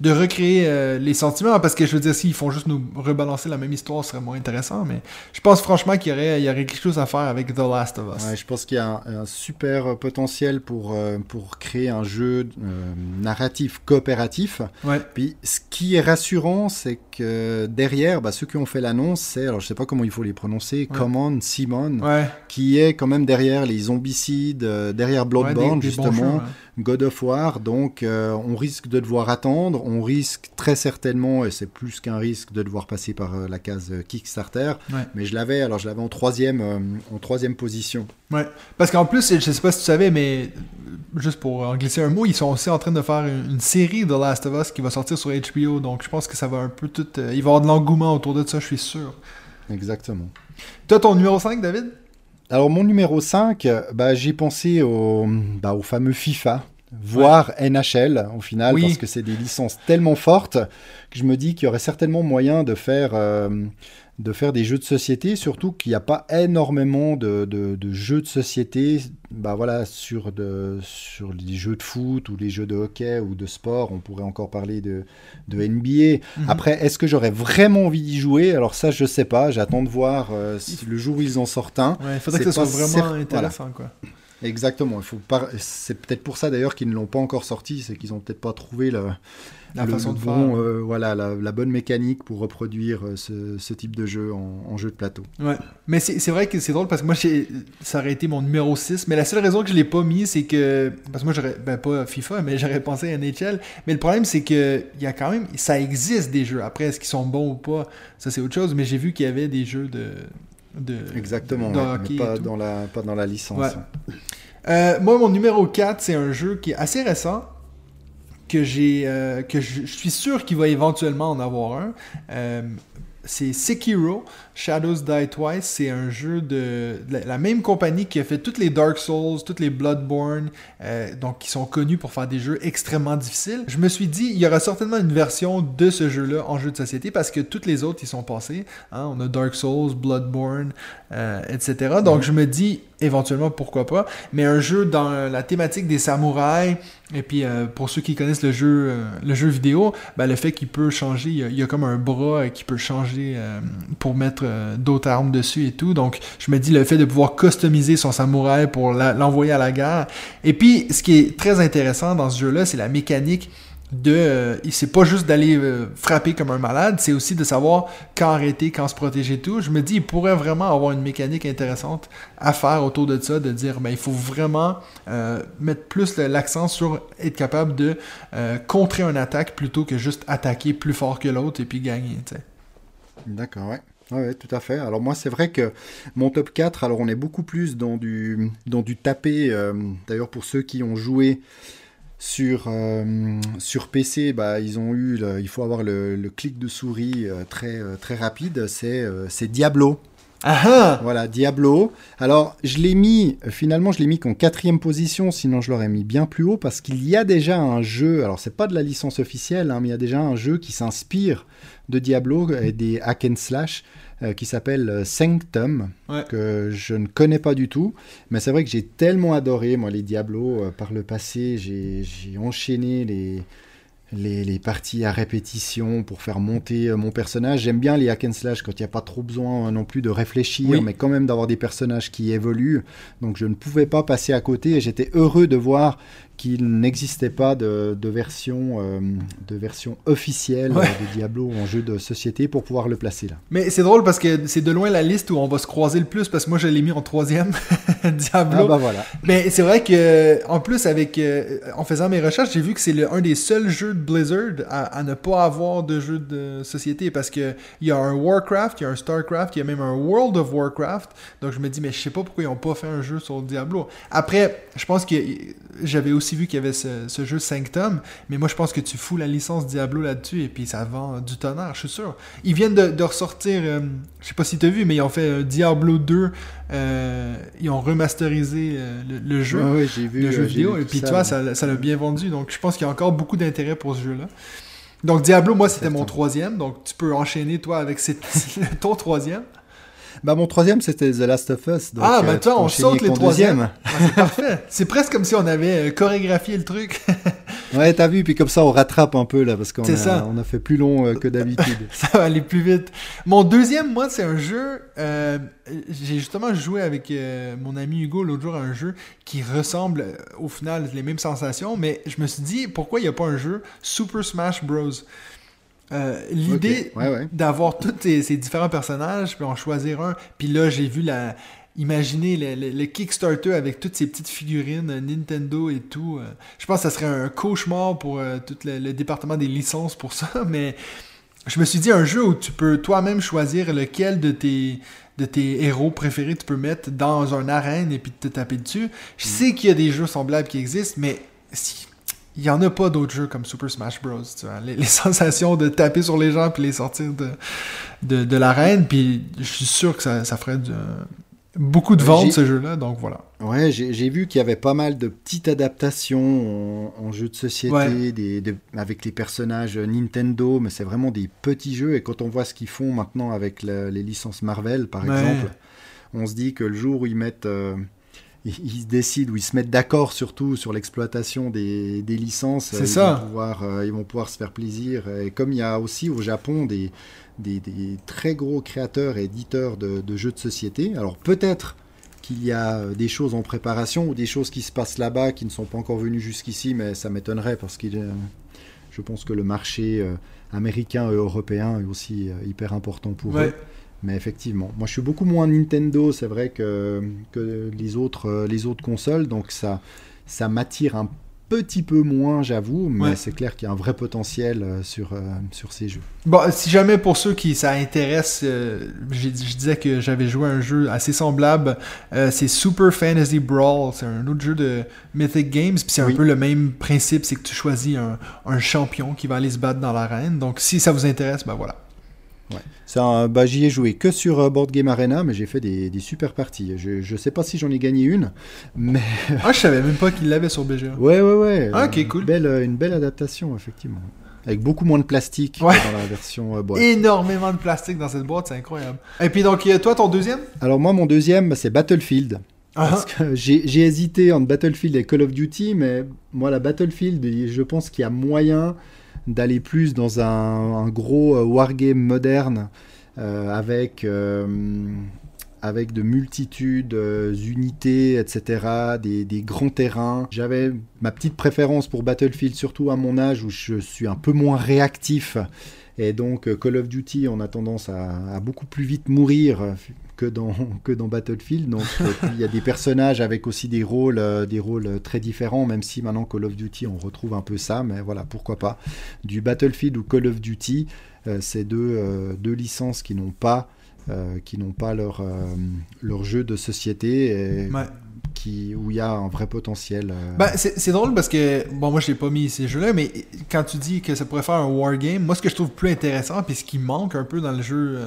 de recréer euh, les sentiments, parce que je veux dire, s'ils font juste nous rebalancer la même histoire, ce serait moins intéressant, mais je pense franchement qu'il y aurait, il y aurait quelque chose à faire avec The Last of Us. Ouais, je pense qu'il y a un, super potentiel pour, euh, pour créer un jeu euh, narratif coopératif. Ouais. Puis ce qui est rassurant, c'est que derrière, bah, ceux qui ont fait l'annonce, c'est, alors je sais pas comment il faut les prononcer, Common, Simon, qui est quand même derrière les zombicides, derrière Bloodborne, justement. God of War, donc euh, on risque de devoir attendre, on risque très certainement, et c'est plus qu'un risque, de devoir passer par euh, la case euh, Kickstarter. Mais je l'avais, alors je l'avais en troisième, en troisième position. Ouais, parce qu'en plus, je sais pas si tu savais, mais juste pour en glisser un mot, ils sont aussi en train de faire une, série de Last of Us qui va sortir sur HBO, donc je pense que ça va un peu tout, il va y avoir de l'engouement autour de ça, je suis sûr. Exactement. Toi, ton numéro 5, David? Alors mon numéro 5, bah, j'ai pensé au, bah, au fameux FIFA, voire NHL au final, parce que c'est des licences tellement fortes que je me dis qu'il y aurait certainement moyen de faire, euh, de faire des jeux de société, surtout qu'il n'y a pas énormément de, de, jeux de société bah voilà, sur, de, sur les jeux de foot ou les jeux de hockey ou de sport. On pourrait encore parler de, de NBA. Mhm. Après, est-ce que j'aurais vraiment envie d'y jouer? Alors ça, je sais pas. J'attends de voir euh, si, le jour où ils en sortent un. il faudrait que ça soit vraiment intéressant. Quoi. Exactement. Il faut C'est peut-être pour ça d'ailleurs qu'ils ne l'ont pas encore sorti, c'est qu'ils n'ont peut-être pas trouvé le, la façon de bon, euh, voilà, la, bonne mécanique pour reproduire euh, ce, type de jeu en, jeu de plateau. Ouais. Mais c'est vrai que c'est drôle parce que moi, ça aurait été mon numéro 6. Mais la seule raison que je l'ai pas mis, c'est que. Parce que moi, j'aurais. Ben, pas FIFA, mais j'aurais pensé à NHL. Mais le problème, c'est que il y a quand même. Ça existe des jeux. Après, est-ce qu'ils sont bons ou pas? Ça, c'est autre chose. Mais j'ai vu qu'il y avait des jeux de. De Exactement. mais pas, dans la, pas dans la licence. Euh, moi, mon numéro 4, c'est un jeu qui est assez récent que j'ai euh, que je, suis sûr qu'il va éventuellement en avoir un. Euh, c'est Sekiro, Shadows Die Twice. C'est un jeu de, la même compagnie qui a fait toutes les Dark Souls, toutes les Bloodborne, euh, donc qui sont connus pour faire des jeux extrêmement difficiles. Je me suis dit, il y aura certainement une version de ce jeu-là en jeu de société parce que toutes les autres, ils sont passés. Hein. On a Dark Souls, Bloodborne, euh, etc. Donc je me dis, éventuellement, pourquoi pas. Mais un jeu dans la thématique des samouraïs, et puis euh, pour ceux qui connaissent le jeu, le jeu vidéo, ben, le fait qu'il peut changer, il y, a, comme un bras qui peut changer pour mettre d'autres armes dessus et tout. Donc, je me dis le fait de pouvoir customiser son samouraï pour l'envoyer à la guerre. Et puis, ce qui est très intéressant dans ce jeu-là, c'est la mécanique de euh, c'est pas juste d'aller euh, frapper comme un malade, c'est aussi de savoir quand arrêter, quand se protéger tout. Je me dis il pourrait vraiment avoir une mécanique intéressante à faire autour de ça, de dire ben il faut vraiment euh, mettre plus l'accent sur être capable de contrer une attaque plutôt que juste attaquer plus fort que l'autre et puis gagner. D'accord, ouais. Oui, tout à fait. Alors moi, c'est vrai que mon top 4, alors on est beaucoup plus dans du, dans du tapé. Euh, d'ailleurs, pour ceux qui ont joué sur, euh, PC, bah, ils ont eu, il faut avoir le, clic de souris euh, très, très rapide. C'est Diablo. Ah, Voilà, Diablo. Alors, je l'ai mis, finalement, je l'ai mis qu'en quatrième position, sinon je l'aurais mis bien plus haut, parce qu'il y a déjà un jeu, alors c'est pas de la licence officielle, hein, mais il y a déjà un jeu qui s'inspire de Diablo et des hack and slash euh, qui s'appelle euh, Sanctum, que je ne connais pas du tout. Mais c'est vrai que j'ai tellement adoré, moi, les Diablo euh, par le passé. J'ai enchaîné les, les, parties à répétition pour faire monter mon personnage. J'aime bien les hack and slash quand il n'y a pas trop besoin non plus de réfléchir, mais quand même d'avoir des personnages qui évoluent. Donc je ne pouvais pas passer à côté et j'étais heureux de voir qu'il n'existait pas de, version, euh, de version officielle de Diablo en jeu de société pour pouvoir le placer là. Mais c'est drôle parce que c'est de loin la liste où on va se croiser le plus parce que moi je l'ai mis en troisième Diablo. Ah bah voilà. Mais c'est vrai que en plus avec euh, en faisant mes recherches j'ai vu que c'est un des seuls jeux de Blizzard à, ne pas avoir de jeu de société parce que il y a un Warcraft, il y a un Starcraft, il y a même un World of Warcraft. Donc je me dis mais je sais pas pourquoi ils ont pas fait un jeu sur Diablo. Après je pense que j'avais aussi vu qu'il y avait ce, jeu 5 tomes, mais moi je pense que tu fous la licence Diablo là-dessus et puis ça vend du tonnerre, je suis sûr. Ils viennent de, ressortir, euh, je sais pas si tu as vu, mais ils ont fait Diablo 2, euh, ils ont remasterisé euh, le, jeu, vu, le jeu vidéo, et puis tu vois, ça l'a bien vendu, donc je pense qu'il y a encore beaucoup d'intérêt pour ce jeu-là. Donc Diablo, moi c'était mon troisième, donc tu peux enchaîner toi avec ton troisième. Bah, mon troisième, c'était The Last of Us. ah, maintenant, bah, on saute les troisièmes. Ah, c'est parfait. C'est presque comme si on avait euh, chorégraphié le truc. ouais, t'as vu, puis comme ça, on rattrape un peu, là, parce qu'on a, on a fait plus long euh, que d'habitude. ça va aller plus vite. Mon deuxième, moi, c'est un jeu. Euh, j'ai justement joué avec mon ami Hugo l'autre jour à un jeu qui ressemble, au final, les mêmes sensations, mais je me suis dit, pourquoi il n'y a pas un jeu Super Smash Bros? Euh, l'idée d'avoir tous ces, différents personnages, puis en choisir un. Puis là, j'ai vu la. Imaginez le, Kickstarter avec toutes ces petites figurines Nintendo et tout. Euh, je pense que ça serait un cauchemar pour euh, tout le, département des licences pour ça, mais je me suis dit un jeu où tu peux toi-même choisir lequel de tes de tes héros préférés tu peux mettre dans un arène et puis te taper dessus. Je mm. sais qu'il y a des jeux semblables qui existent, mais si il n'y en a pas d'autres jeux comme Super Smash Bros. Tu vois. Les, sensations de taper sur les gens puis les sortir de, de, l'arène, puis je suis sûr que ça, ferait beaucoup de ventes ce jeu-là, donc voilà. Ouais, j'ai vu qu'il y avait pas mal de petites adaptations en, jeux de société, des, avec les personnages Nintendo, mais c'est vraiment des petits jeux. Et quand on voit ce qu'ils font maintenant avec les licences Marvel, par exemple, on se dit que le jour où ils mettent ils, se décident ou ils se mettent d'accord surtout sur l'exploitation des, licences. C'est ça. Vont pouvoir, euh, ils vont pouvoir se faire plaisir. Et comme il y a aussi au Japon des, des, très gros créateurs et éditeurs de, jeux de société, alors peut-être qu'il y a euh, des choses en préparation ou des choses qui se passent là-bas qui ne sont pas encore venues jusqu'ici, mais ça m'étonnerait parce que je pense que le marché euh, américain et européen est aussi hyper important pour eux. Mais effectivement, moi je suis beaucoup moins Nintendo, c'est vrai que, que les, autres, euh, les autres consoles, donc ça, ça m'attire un petit peu moins, j'avoue, mais c'est clair qu'il y a un vrai potentiel euh, sur, euh, sur ces jeux. Bon, si jamais pour ceux qui ça intéresse, je disais que j'avais joué à un jeu assez semblable, c'est Super Fantasy Brawl, c'est un autre jeu de Mythic Games, puis c'est un peu le même principe, c'est que tu choisis un, un champion qui va aller se battre dans l'arène, donc si ça vous intéresse, ben voilà. Ouais. bah, j'y ai joué que sur euh, Board Game Arena, mais j'ai fait des, super parties. Je, ne sais pas si j'en ai gagné une, mais. ah, je savais même pas qu'il l'avait sur BGA. Ouais, ouais, ouais. Ah, ok, cool. Une belle, une belle adaptation, effectivement. Avec beaucoup moins de plastique dans la version euh, boîte. Énormément de plastique dans cette boîte, c'est incroyable. Et puis donc, euh, toi, ton deuxième? Alors, moi, mon deuxième, bah, c'est Battlefield. Ah. Parce que j'ai hésité entre Battlefield et Call of Duty, mais moi, la Battlefield, je pense qu'il y a moyen d'aller plus dans un, gros euh, wargame moderne euh, avec euh, avec de multitudes unités, etc., des, grands terrains. J'avais ma petite préférence pour Battlefield, surtout à mon âge où je suis un peu moins réactif. Et donc Call of Duty, on a tendance à beaucoup plus vite mourir que dans, que dans Battlefield. Donc il y a des personnages avec aussi des rôles, euh, des rôles très différents, même si maintenant Call of Duty on retrouve un peu ça, mais voilà, pourquoi pas. Du Battlefield ou Call of Duty, euh, c'est deux, euh, deux licences qui n'ont pas qui pas leur, leur jeu de société. Qui, où il y a un vrai potentiel. Euh. Ben, c'est drôle parce que, bon, moi, je n'ai pas mis ces jeux-là, mais quand tu dis que ça pourrait faire un wargame, moi, ce que je trouve plus intéressant, puis ce qui manque un peu dans le jeu, euh,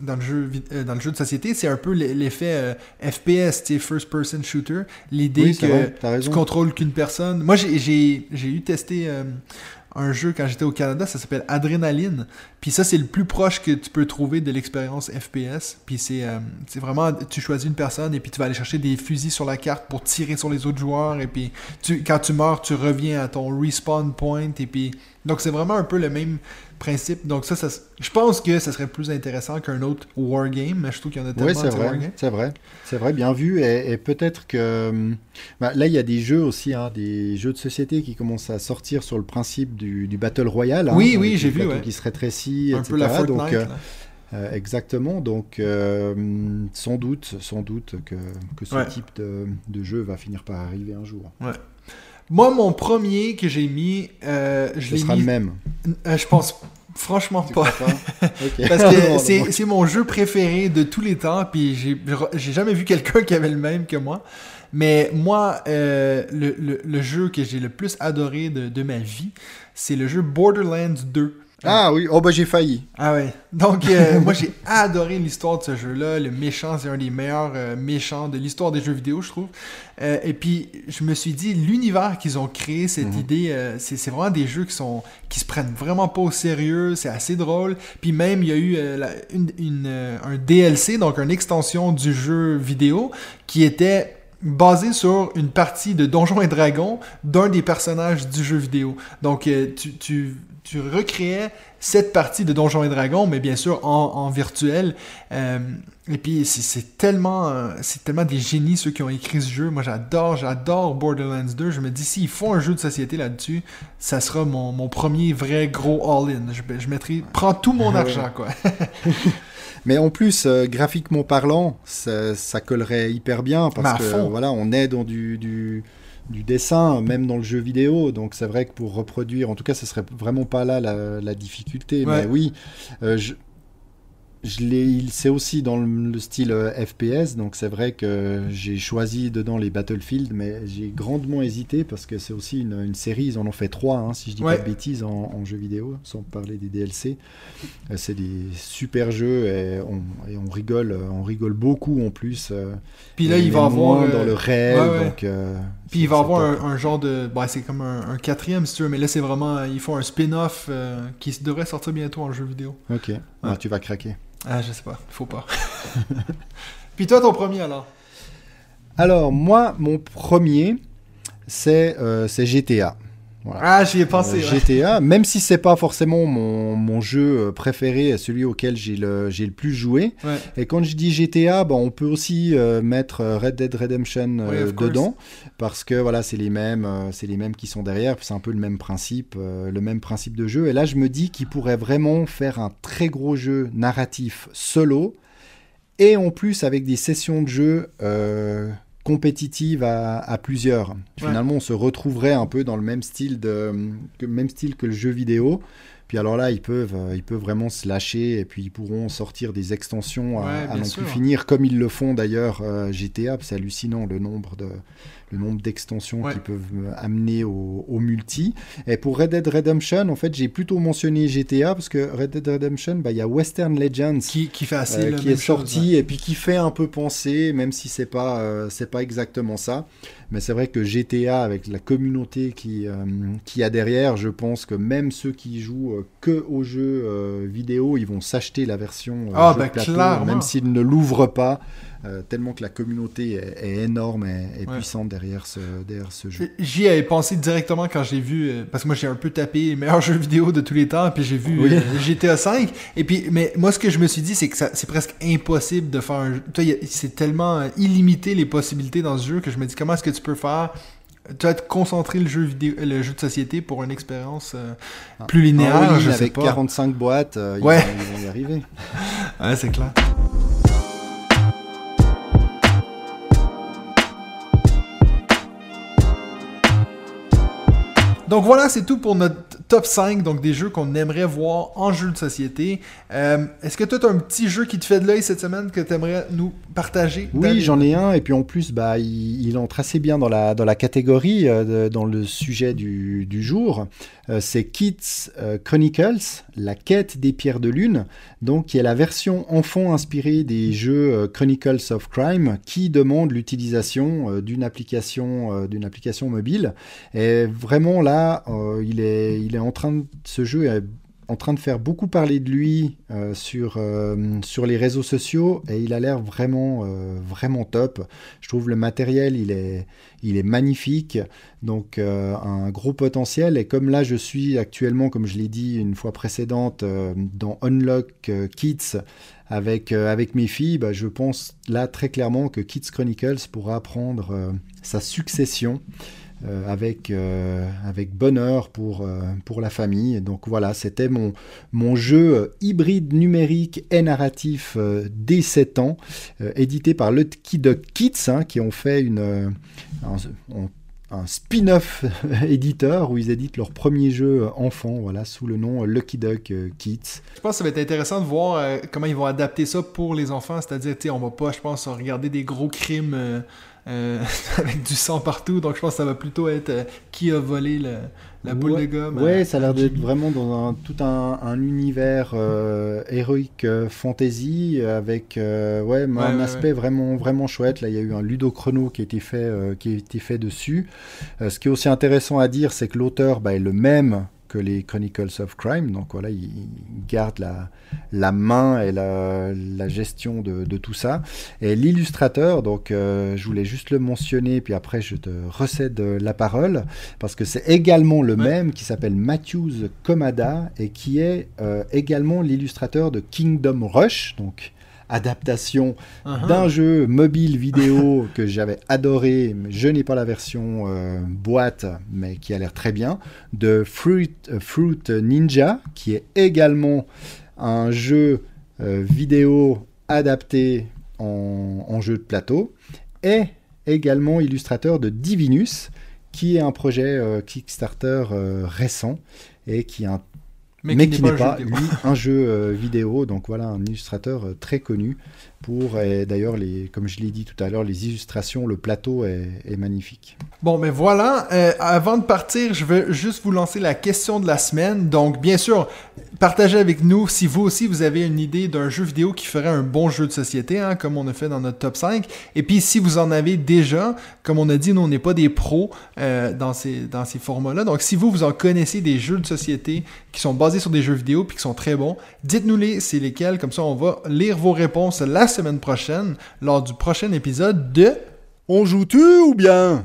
dans le jeu, euh, dans le jeu de société, c'est un peu l'effet FPS, first person shooter. L'idée que tu contrôles qu'une personne. Moi, j'ai eu testé un jeu quand j'étais au Canada, ça s'appelle Adrenaline. Puis ça, c'est le plus proche que tu peux trouver de l'expérience FPS. Puis c'est euh, vraiment, tu choisis une personne et puis tu vas aller chercher des fusils sur la carte pour tirer sur les autres joueurs. Et puis tu, quand tu meurs, tu reviens à ton respawn point. Et puis donc c'est vraiment un peu le même principe. Donc ça, ça je pense que ça serait plus intéressant qu'un autre wargame, mais je trouve qu'il y en a tellement oui, c'est vrai, c'est vrai, c'est vrai, bien vu. Et, peut-être que hum, bah, là, il y a des jeux aussi, hein, des jeux de société qui commencent à sortir sur le principe du, battle royale. Hein, oui, oui, j'ai vu. Qui se rétrécit, un peu la Fortnite, donc, euh, euh, exactement. Donc, euh, sans doute, sans doute que, que ce type de, de, jeu va finir par arriver un jour. Ouais. Moi, mon premier que j'ai mis, euh, je Ce sera le même. Euh, je pense franchement pas. Parce que c'est mon jeu préféré de tous les temps, puis j'ai jamais vu quelqu'un qui avait le même que moi. Mais moi, euh, le, le, le, jeu que j'ai le plus adoré de, de ma vie, c'est le jeu Borderlands 2. Ah oui, oh bah j'ai failli. Ah ouais. Donc euh, moi j'ai adoré l'histoire de ce jeu-là. Le méchant, c'est un des meilleurs euh, méchants de l'histoire des jeux vidéo, je trouve. Euh, et puis je me suis dit, l'univers qu'ils ont créé, cette mhm. idée, c'est vraiment des jeux qui sont qui se prennent vraiment pas au sérieux. C'est assez drôle. Puis même il y a eu une, un DLC, donc une extension du jeu vidéo, qui était basé sur une partie de Donjons et Dragons d'un des personnages du jeu vidéo. Donc, tu, tu, tu recréais cette partie de Donjons et Dragons, mais bien sûr en, virtuel. Euh, et puis c'est tellement, euh, c'est tellement des génies ceux qui ont écrit ce jeu. Moi j'adore, j'adore Borderlands 2. Je me dis s'ils font un jeu de société là-dessus, ça sera mon, premier vrai gros all-in. Je, je mettrai, prends tout mon argent quoi. Mais en plus, euh, graphiquement parlant, ça, ça, collerait hyper bien parce que voilà, on est dans du, du du dessin, même dans le jeu vidéo. Donc c'est vrai que pour reproduire, en tout cas, ce serait vraiment pas là la, difficulté. Mais oui, euh, je c'est aussi dans le, style euh, FPS, donc c'est vrai que j'ai choisi dedans les Battlefield, mais j'ai grandement hésité parce que c'est aussi une, série, ils en ont fait trois, hein, si je dis pas de bêtises, en, jeu vidéo, sans parler des DLC. Euh, c'est des super jeux et on, rigole, on rigole beaucoup en plus. Euh, Puis là, il va avoir dans le réel, donc. Puis il va avoir un, genre de, bah, c'est comme un, quatrième si tu veux, mais là c'est vraiment, ils font un spin-off qui devrait sortir bientôt en jeu vidéo. Ok, ah, tu vas craquer. Ah, je sais pas, faut pas. Puis toi, ton premier alors? Alors, moi, mon premier, c'est euh, GTA. Ah, j'y ai pensé. Euh, GTA, même si c'est pas forcément mon, mon, jeu euh, préféré, celui auquel j'ai le, j'ai le plus joué. Et quand je dis GTA, bon, on peut aussi euh, mettre Red Dead Redemption dedans, parce que voilà, c'est les mêmes, c'est les mêmes qui sont derrière. C'est un peu le même principe, le même principe de jeu. Et là, je me dis qu'il pourrait vraiment faire un très gros jeu narratif solo, et en plus avec des sessions de jeu compétitive à, plusieurs. Finalement, on se retrouverait un peu dans le même style, de, même style que le jeu vidéo. Puis alors là, ils peuvent, euh, ils peuvent vraiment se lâcher et puis ils pourront sortir des extensions à, non plus finir, comme ils le font d'ailleurs euh, GTA. C'est hallucinant le nombre de, le nombre d'extensions qui peuvent amener au, multi. Et pour Red Dead Redemption, en fait, j'ai plutôt mentionné GTA parce que Red Dead Redemption, bah, il y a Western Legends qui, qui fait assez euh, qui est sorti et puis qui fait un peu penser, même si c'est pas euh, c'est pas exactement ça. Mais c'est vrai que GTA, avec la communauté qui, euh, qui a derrière, je pense que même ceux qui jouent que aux jeux vidéo, ils vont s'acheter la version ah, bah, même s'ils ne l'ouvrent pas. Euh, tellement que la communauté est, énorme et, puissante derrière ce, derrière ce jeu. J'y avais pensé directement quand j'ai vu, euh, parce que moi j'ai un peu tapé les meilleurs jeux vidéo de tous les temps, puis j'ai vu euh, GTA 5. Et puis, mais moi ce que je me suis dit, c'est que c'est presque impossible de faire un jeu. C'est tellement illimité les possibilités dans ce jeu que je me dis comment est-ce que tu peux faire tu vas te concentrer le jeu vidéo, le jeu de société pour une expérience ah. plus linéaire. je avec 45 boîtes, ils, vont, ils, vont, y arriver. ouais, c'est clair. Donc voilà, c'est tout pour notre top 5, donc des jeux qu'on aimerait voir en jeu de société. Euh, est-ce que toi, tu as un petit jeu qui te fait de l'œil cette semaine que tu aimerais nous partager Oui, j'en ai un, et puis en plus, bah, il, entre assez bien dans la, dans la catégorie, euh, dans le sujet du, du jour. Euh, c'est Kids Chronicles, la quête des pierres de lune, donc qui est la version enfant inspirée des jeux Chronicles of Crime, qui demande l'utilisation d'une application, d'une application mobile. Et vraiment là, est, il est en train de, ce jeu est en train de faire beaucoup parler de lui euh, sur, euh, sur les réseaux sociaux et il a l'air vraiment, euh, vraiment top. Je trouve le matériel, il est, il est magnifique, donc un gros potentiel. Et comme là, je suis actuellement, comme je l'ai dit une fois précédente, dans Unlock Kids avec, avec mes filles, bah, je pense là très clairement que Kids Chronicles pourra prendre sa succession. Euh, avec, euh, avec bonheur pour, euh, pour la famille. donc voilà, c'était mon, mon jeu hybride numérique et narratif dès 7 ans, édité par Lucky Duck Kids, hein, qui ont fait une, un, spin-off éditeur où ils éditent leur premier jeu enfant, voilà, sous le nom Lucky Duck Kids. Je pense que ça va être intéressant de voir comment ils vont adapter ça pour les enfants, c'est-à-dire, on va pas, je pense, regarder des gros crimes euh, avec du sang partout. Donc je pense que ça va plutôt être euh, qui a volé la boule de gomme. Ouais, ça a l'air d'être vraiment dans un, tout un, univers euh, héroïque fantasy avec ouais, un aspect vraiment vraiment chouette. Là, il y a eu un ludochrono qui a été fait qui a été fait dessus. ce qui est aussi intéressant à dire, c'est que l'auteur bah, est le même les Chronicles of Crime. Donc voilà, il, garde la, la, main et la, la gestion de, de, tout ça. Et l'illustrateur, donc euh, je voulais juste le mentionner, puis après je te recède la parole, parce que c'est également le même qui s'appelle Matthews Komada et qui est euh, également l'illustrateur de Kingdom Rush. Donc adaptation uh-huh. d'un jeu mobile vidéo que j'avais adoré. Je n'ai pas la version euh, boîte, mais qui a l'air très bien. De Fruit, euh, Fruit Ninja, qui est également un jeu euh, vidéo adapté en, jeu de plateau. Et également illustrateur de Divinus, qui est un projet Kickstarter récent et qui est un mais, qui, n'est pas, lui, un jeu vidéo. Donc voilà, un illustrateur très connu pour, d'ailleurs, comme je l'ai dit tout à l'heure, les illustrations, le plateau est, magnifique. Bon, mais voilà, avant de partir, je vais juste vous lancer la question de la semaine. Donc, bien sûr, partagez avec nous si vous aussi vous avez une idée d'un jeu vidéo qui ferait un bon jeu de société, hein, comme on a fait dans notre top 5. Et puis si vous en avez déjà, comme on a dit, nous on n'est pas des pros euh, dans ces, dans ces formats-là. Donc si vous, vous en connaissez des jeux de société qui sont basés sur des jeux vidéo puis qui sont très bons, dites-nous-les, c'est lesquels. Comme ça, on va lire vos réponses la semaine prochaine lors du prochain épisode de On joue-tu ou bien?